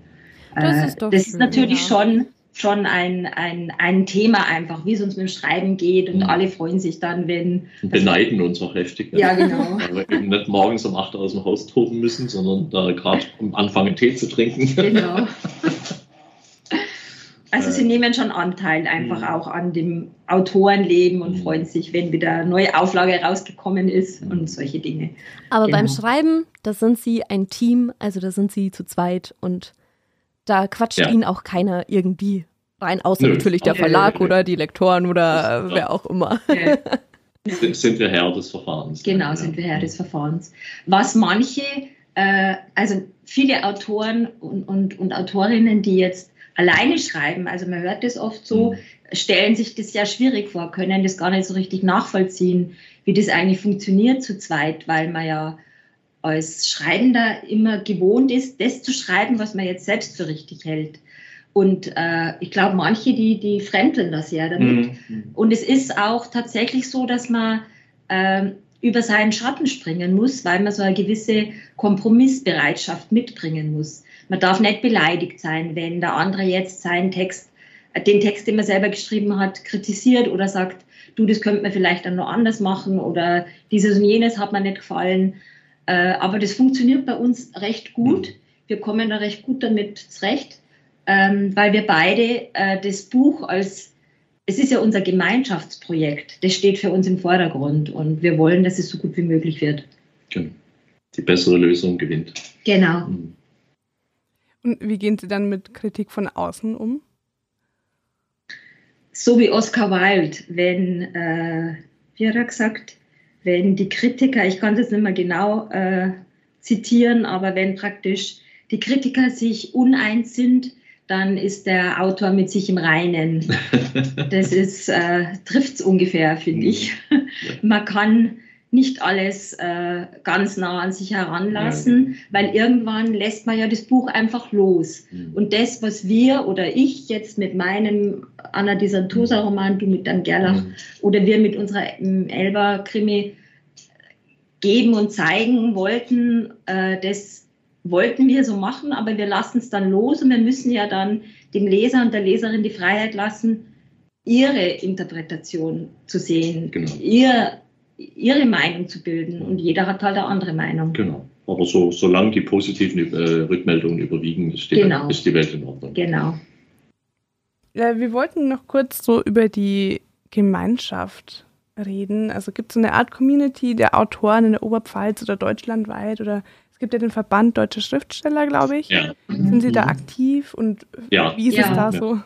Das äh, ist doch das schön, ist natürlich ja. schon schon ein, ein, ein Thema einfach, wie es uns mit dem Schreiben geht und Mhm. alle freuen sich dann, wenn Und beneiden uns auch heftig. ne? ja genau <laughs> Weil wir eben nicht morgens um 8 Uhr aus dem Haus toben müssen, sondern da gerade anfangen Tee zu trinken. genau. <laughs> Also sie Äh, nehmen schon Anteil einfach Mhm. auch an dem Autorenleben und Mhm. freuen sich, wenn wieder eine neue Auflage rausgekommen ist Mhm. und solche Dinge. Aber Genau. beim Schreiben, da sind Sie ein Team, also da sind Sie zu zweit und da quatscht Ja. Ihnen auch keiner irgendwie rein, außer Nö. natürlich der Okay. Verlag oder die Lektoren oder Ja. wer auch immer. Äh, <laughs> Sind- Sind wir Herr des Verfahrens. Genau, Ja. sind wir Herr des Verfahrens. Was manche, äh, also viele Autoren und, und, und Autorinnen, die jetzt alleine schreiben, also man hört das oft so, Mhm. stellen sich das sehr schwierig vor, können das gar nicht so richtig nachvollziehen, wie das eigentlich funktioniert zu zweit, weil man ja als Schreibender immer gewohnt ist, das zu schreiben, was man jetzt selbst für richtig hält. Und äh, ich glaube, manche, die, die fremdeln das ja damit. Mhm. Und es ist auch tatsächlich so, dass man ähm, über seinen Schatten springen muss, weil man so eine gewisse Kompromissbereitschaft mitbringen muss. Man darf nicht beleidigt sein, wenn der andere jetzt seinen Text, äh, den Text, den man selber geschrieben hat, kritisiert oder sagt, du, das könnte man vielleicht dann noch anders machen oder dieses und jenes hat mir nicht gefallen. Äh, aber das funktioniert bei uns recht gut. Wir kommen da recht gut damit zurecht, ähm, weil wir beide äh, das Buch als es ist ja unser Gemeinschaftsprojekt. Das steht für uns im Vordergrund und wir wollen, dass es so gut wie möglich wird. Genau. Die bessere Lösung gewinnt. Genau. Mhm. Und wie gehen Sie dann mit Kritik von außen um? So wie Oscar Wilde, wenn, äh, wie hat er gesagt, wenn die Kritiker, ich kann das nicht mehr genau äh, zitieren, aber wenn praktisch die Kritiker sich uneins sind, dann ist der Autor mit sich im Reinen. <laughs> Das ist, äh, trifft es ungefähr, finde ich. <laughs> Man kann nicht alles äh, ganz nah an sich heranlassen, weil irgendwann lässt man ja das Buch einfach los. Mhm. Und das, was wir oder ich jetzt mit meinem Anna Disantosa-Roman, du mit deinem Gerlach Mhm. oder wir mit unserer ähm, Elba-Krimi geben und zeigen wollten, äh, das wollten wir so machen, aber wir lassen es dann los und wir müssen ja dann dem Leser und der Leserin die Freiheit lassen, ihre Interpretation zu sehen, Genau. ihr ihre Meinung zu bilden und jeder hat halt eine andere Meinung. Genau. Aber so, solange die positiven äh, Rückmeldungen überwiegen, ist die, Genau. Welt, ist die Welt in Ordnung. Genau. Ja, wir wollten noch kurz so über die Gemeinschaft reden. Also gibt es so eine Art Community der Autoren in der Oberpfalz oder deutschlandweit oder es gibt ja den Verband Deutscher Schriftsteller, glaube ich. Ja. Sind Sie da aktiv und Ja. wie ist Ja. es da Ja. so?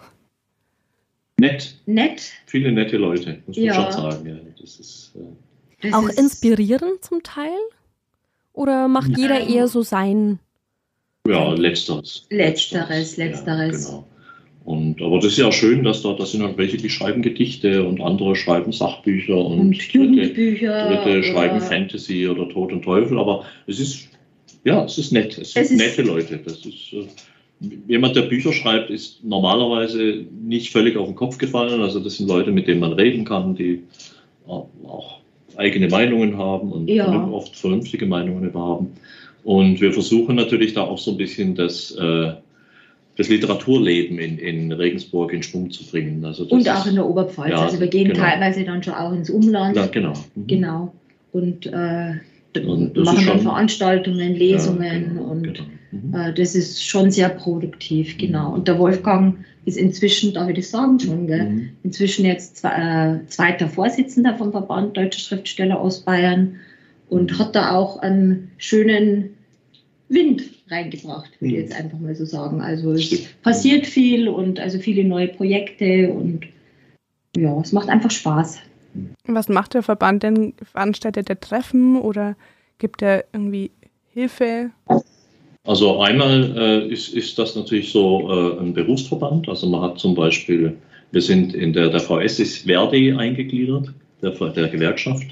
Nett. Nett. Viele nette Leute, muss man Ja. schon sagen. Ja, das ist, äh, Das Auch ist- inspirierend zum Teil? Oder macht jeder eher so sein? ja, letzteres. Letzteres, letzteres. Ja, genau. Und, aber das ist ja schön, dass da, da sind halt welche, die schreiben Gedichte und andere schreiben Sachbücher und, Und Dritte, Jugendbücher. Dritte oder- schreiben Fantasy oder Tod und Teufel. Aber es ist, ja, es ist nett. Es sind Es ist- nette Leute. Das ist, äh, jemand, der Bücher schreibt, ist normalerweise nicht völlig auf den Kopf gefallen. Also das sind Leute, mit denen man reden kann, die auch eigene Meinungen haben und Ja. oft vernünftige Meinungen haben. Und wir versuchen natürlich da auch so ein bisschen das, äh, das Literaturleben in, in Regensburg in Schwung zu bringen. Also Und ist- auch in der Oberpfalz. Ja, also wir gehen genau. teilweise dann schon auch ins Umland. Ja, genau. Mhm. Genau. Und, äh, Und das machen dann Veranstaltungen, Lesungen Ja, genau, und genau. Mhm. äh, das ist schon sehr produktiv, genau. Und der Wolfgang ist inzwischen, darf ich das sagen schon? Mhm. inzwischen jetzt zwe äh, zweiter Vorsitzender vom Verband Deutscher Schriftsteller Ostbayern und hat da auch einen schönen Wind reingebracht, würde ich Mhm. jetzt einfach mal so sagen. Also es Stimmt. passiert viel und also viele neue Projekte und ja, es macht einfach Spaß. Was macht der Verband denn? Veranstaltet er Treffen oder gibt er irgendwie Hilfe? Also einmal äh, ist, ist das natürlich so äh, ein Berufsverband. Also man hat zum Beispiel, wir sind in der, der VS ist Verdi eingegliedert, der, der Gewerkschaft.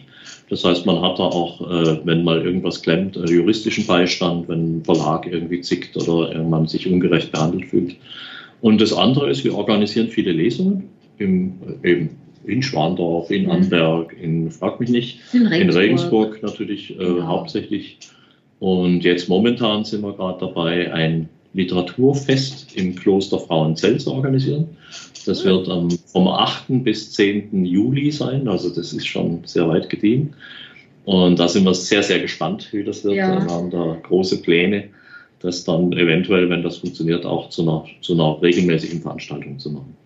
Das heißt, man hat da auch, äh, wenn mal irgendwas klemmt, äh, juristischen Beistand, wenn ein Verlag irgendwie zickt oder man sich ungerecht behandelt fühlt. Und das andere ist, wir organisieren viele Lesungen im, äh, eben in Schwandorf, in Mhm. Amberg, in Frag mich nicht, In in Regensburg natürlich äh, Genau. hauptsächlich. Und jetzt momentan sind wir gerade dabei, ein Literaturfest im Kloster Frauenzell zu organisieren. Das wird am, vom 8. bis 10. Juli sein, also das ist schon sehr weit gediehen. Und da sind wir sehr, sehr gespannt, wie das wird. Ja. Wir haben da große Pläne, das dann eventuell, wenn das funktioniert, auch zu einer, zu einer regelmäßigen Veranstaltung zu machen.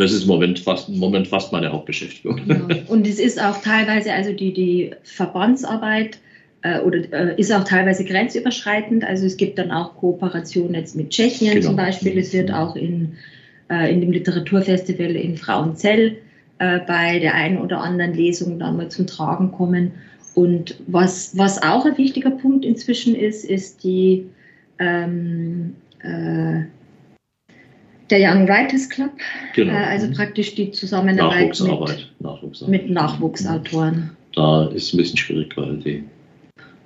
Das ist im Moment fast, im Moment fast meine Hauptbeschäftigung. Ja. Und es ist auch teilweise, also die, die Verbandsarbeit äh, oder äh, ist auch teilweise grenzüberschreitend. Also es gibt dann auch Kooperationen jetzt mit Tschechien Genau. zum Beispiel. Es wird auch in, äh, in dem Literaturfestival in Frauenzell äh, bei der einen oder anderen Lesung dann mal zum Tragen kommen. Und was, was auch ein wichtiger Punkt inzwischen ist, ist die ähm, äh, der Young Writers Club, Genau. äh, also praktisch die Zusammenarbeit mit, Nachwuchsarbeit. Nachwuchsarbeit. mit Nachwuchsautoren. Da ist es ein bisschen schwierig, weil die,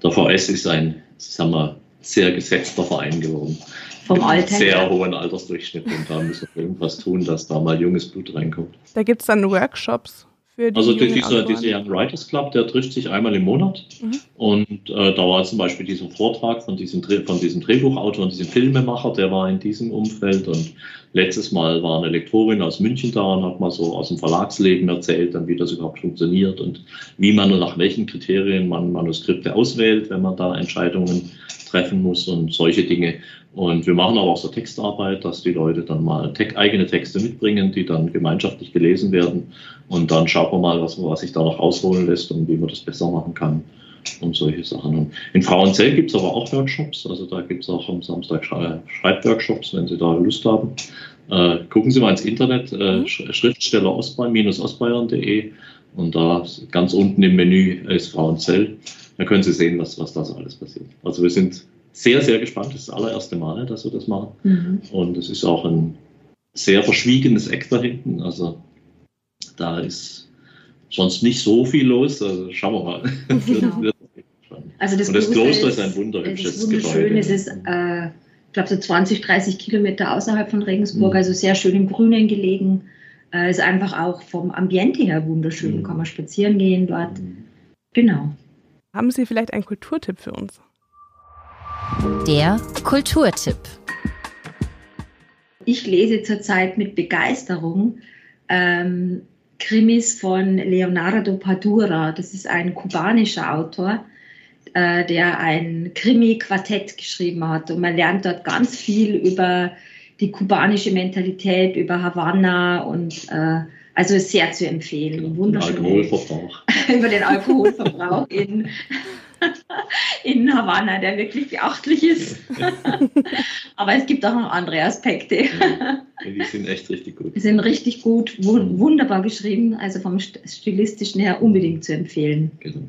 der VS ist ein, sagen wir, sehr gesetzter Verein geworden. Vom Alter Sehr hohen Altersdurchschnitt und da müssen wir irgendwas tun, dass da mal junges Blut reinkommt. Da gibt es dann Workshops für die Also dieser, dieser Young Writers Club, der trifft sich einmal im Monat Mhm. und äh, da war zum Beispiel dieser Vortrag von diesem, Dreh- von diesem Drehbuchautor und diesem Filmemacher, der war in diesem Umfeld und letztes Mal war eine Lektorin aus München da und hat mal so aus dem Verlagsleben erzählt, dann wie das überhaupt funktioniert und wie man und nach welchen Kriterien man Manuskripte auswählt, wenn man da Entscheidungen treffen muss und solche Dinge. Und wir machen aber auch so Textarbeit, dass die Leute dann mal te eigene Texte mitbringen, die dann gemeinschaftlich gelesen werden. Und dann schauen wir mal, was, was sich da noch rausholen lässt und wie man das besser machen kann und solche Sachen. Und in Frauenzell gibt es aber auch Workshops. Also da gibt es auch am Samstag Schrei- Schreibworkshops, wenn Sie da Lust haben. Äh, gucken Sie mal ins Internet, äh, Mhm. Sch- Schriftsteller ostbayern-ostbayern.de und da ganz unten im Menü ist Frauenzell. Da können Sie sehen, was, was da so alles passiert. Also wir sind sehr, sehr gespannt. Das ist das allererste Mal, dass wir das machen. Mhm. Und es ist auch ein sehr verschwiegenes Eck da hinten. Also da ist sonst nicht so viel los. Also schauen wir mal. <laughs> Genau. Also das, Und das Kloster ist ein es wunderhübsches ist wunderschön. Gebäude. Es ist, äh, ich glaube, so 20, 30 Kilometer außerhalb von Regensburg, Mhm. also sehr schön im Grünen gelegen. Äh, ist einfach auch vom Ambiente her wunderschön. Mhm. Kann man spazieren gehen dort. Genau. Haben Sie vielleicht einen Kulturtipp für uns? Der Kulturtipp. Ich lese zurzeit mit Begeisterung ähm, Krimis von Leonardo Padura. Das ist ein kubanischer Autor, äh, der ein Krimi-Quartett geschrieben hat. Und man lernt dort ganz viel über die kubanische Mentalität, über Havanna und äh, also ist sehr zu empfehlen. Wunderschön. Alkoholverbrauch. <laughs> über den Alkoholverbrauch in, <laughs> in Havanna, der wirklich beachtlich ist. <laughs> Aber es gibt auch noch andere Aspekte. Die sind echt richtig gut. Die sind richtig gut, wunderbar geschrieben, also vom stilistischen her unbedingt zu empfehlen. Genau.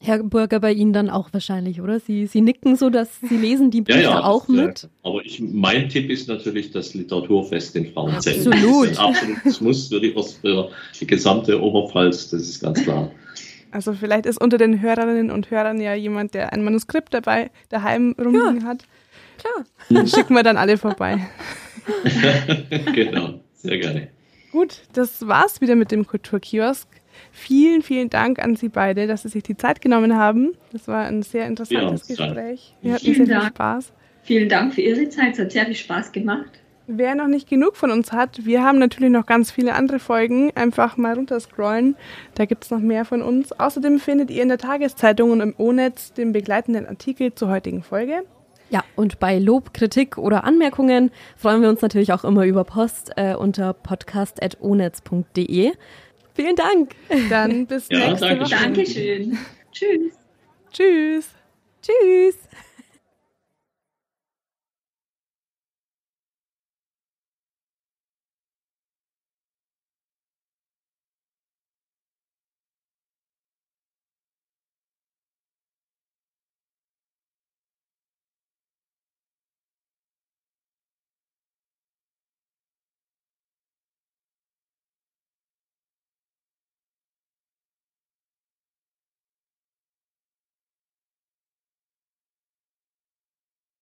Herr Burger, bei Ihnen dann auch wahrscheinlich, oder? Sie, Sie nicken so, dass Sie lesen die Bücher ja, ja, auch mit. Ja. Aber ich, mein Tipp ist natürlich das Literaturfest in Frauenzell. Absolut. Das absolutes Muss für die, für die gesamte Oberpfalz, das ist ganz klar. Also vielleicht ist unter den Hörerinnen und Hörern ja jemand, der ein Manuskript dabei daheim rumliegen hat. Klar. Dann schicken wir dann alle vorbei. <laughs> genau, sehr gerne. Gut, das war's wieder mit dem Kulturkiosk. Vielen, vielen Dank an Sie beide, dass Sie sich die Zeit genommen haben. Das war ein sehr interessantes ja, Gespräch. Wir hatten vielen sehr viel Spaß. Vielen Dank für Ihre Zeit. Es hat sehr viel Spaß gemacht. Wer noch nicht genug von uns hat, wir haben natürlich noch ganz viele andere Folgen. Einfach mal runterscrollen. Da gibt es noch mehr von uns. Außerdem findet ihr in der Tageszeitung und im O-Netz den begleitenden Artikel zur heutigen Folge. Ja, und bei Lob, Kritik oder Anmerkungen freuen wir uns natürlich auch immer über Post äh, unter podcast.onetz.de. Vielen Dank. Dann bis ja, nächste Woche. Dankeschön. Tschüss. Tschüss. Tschüss.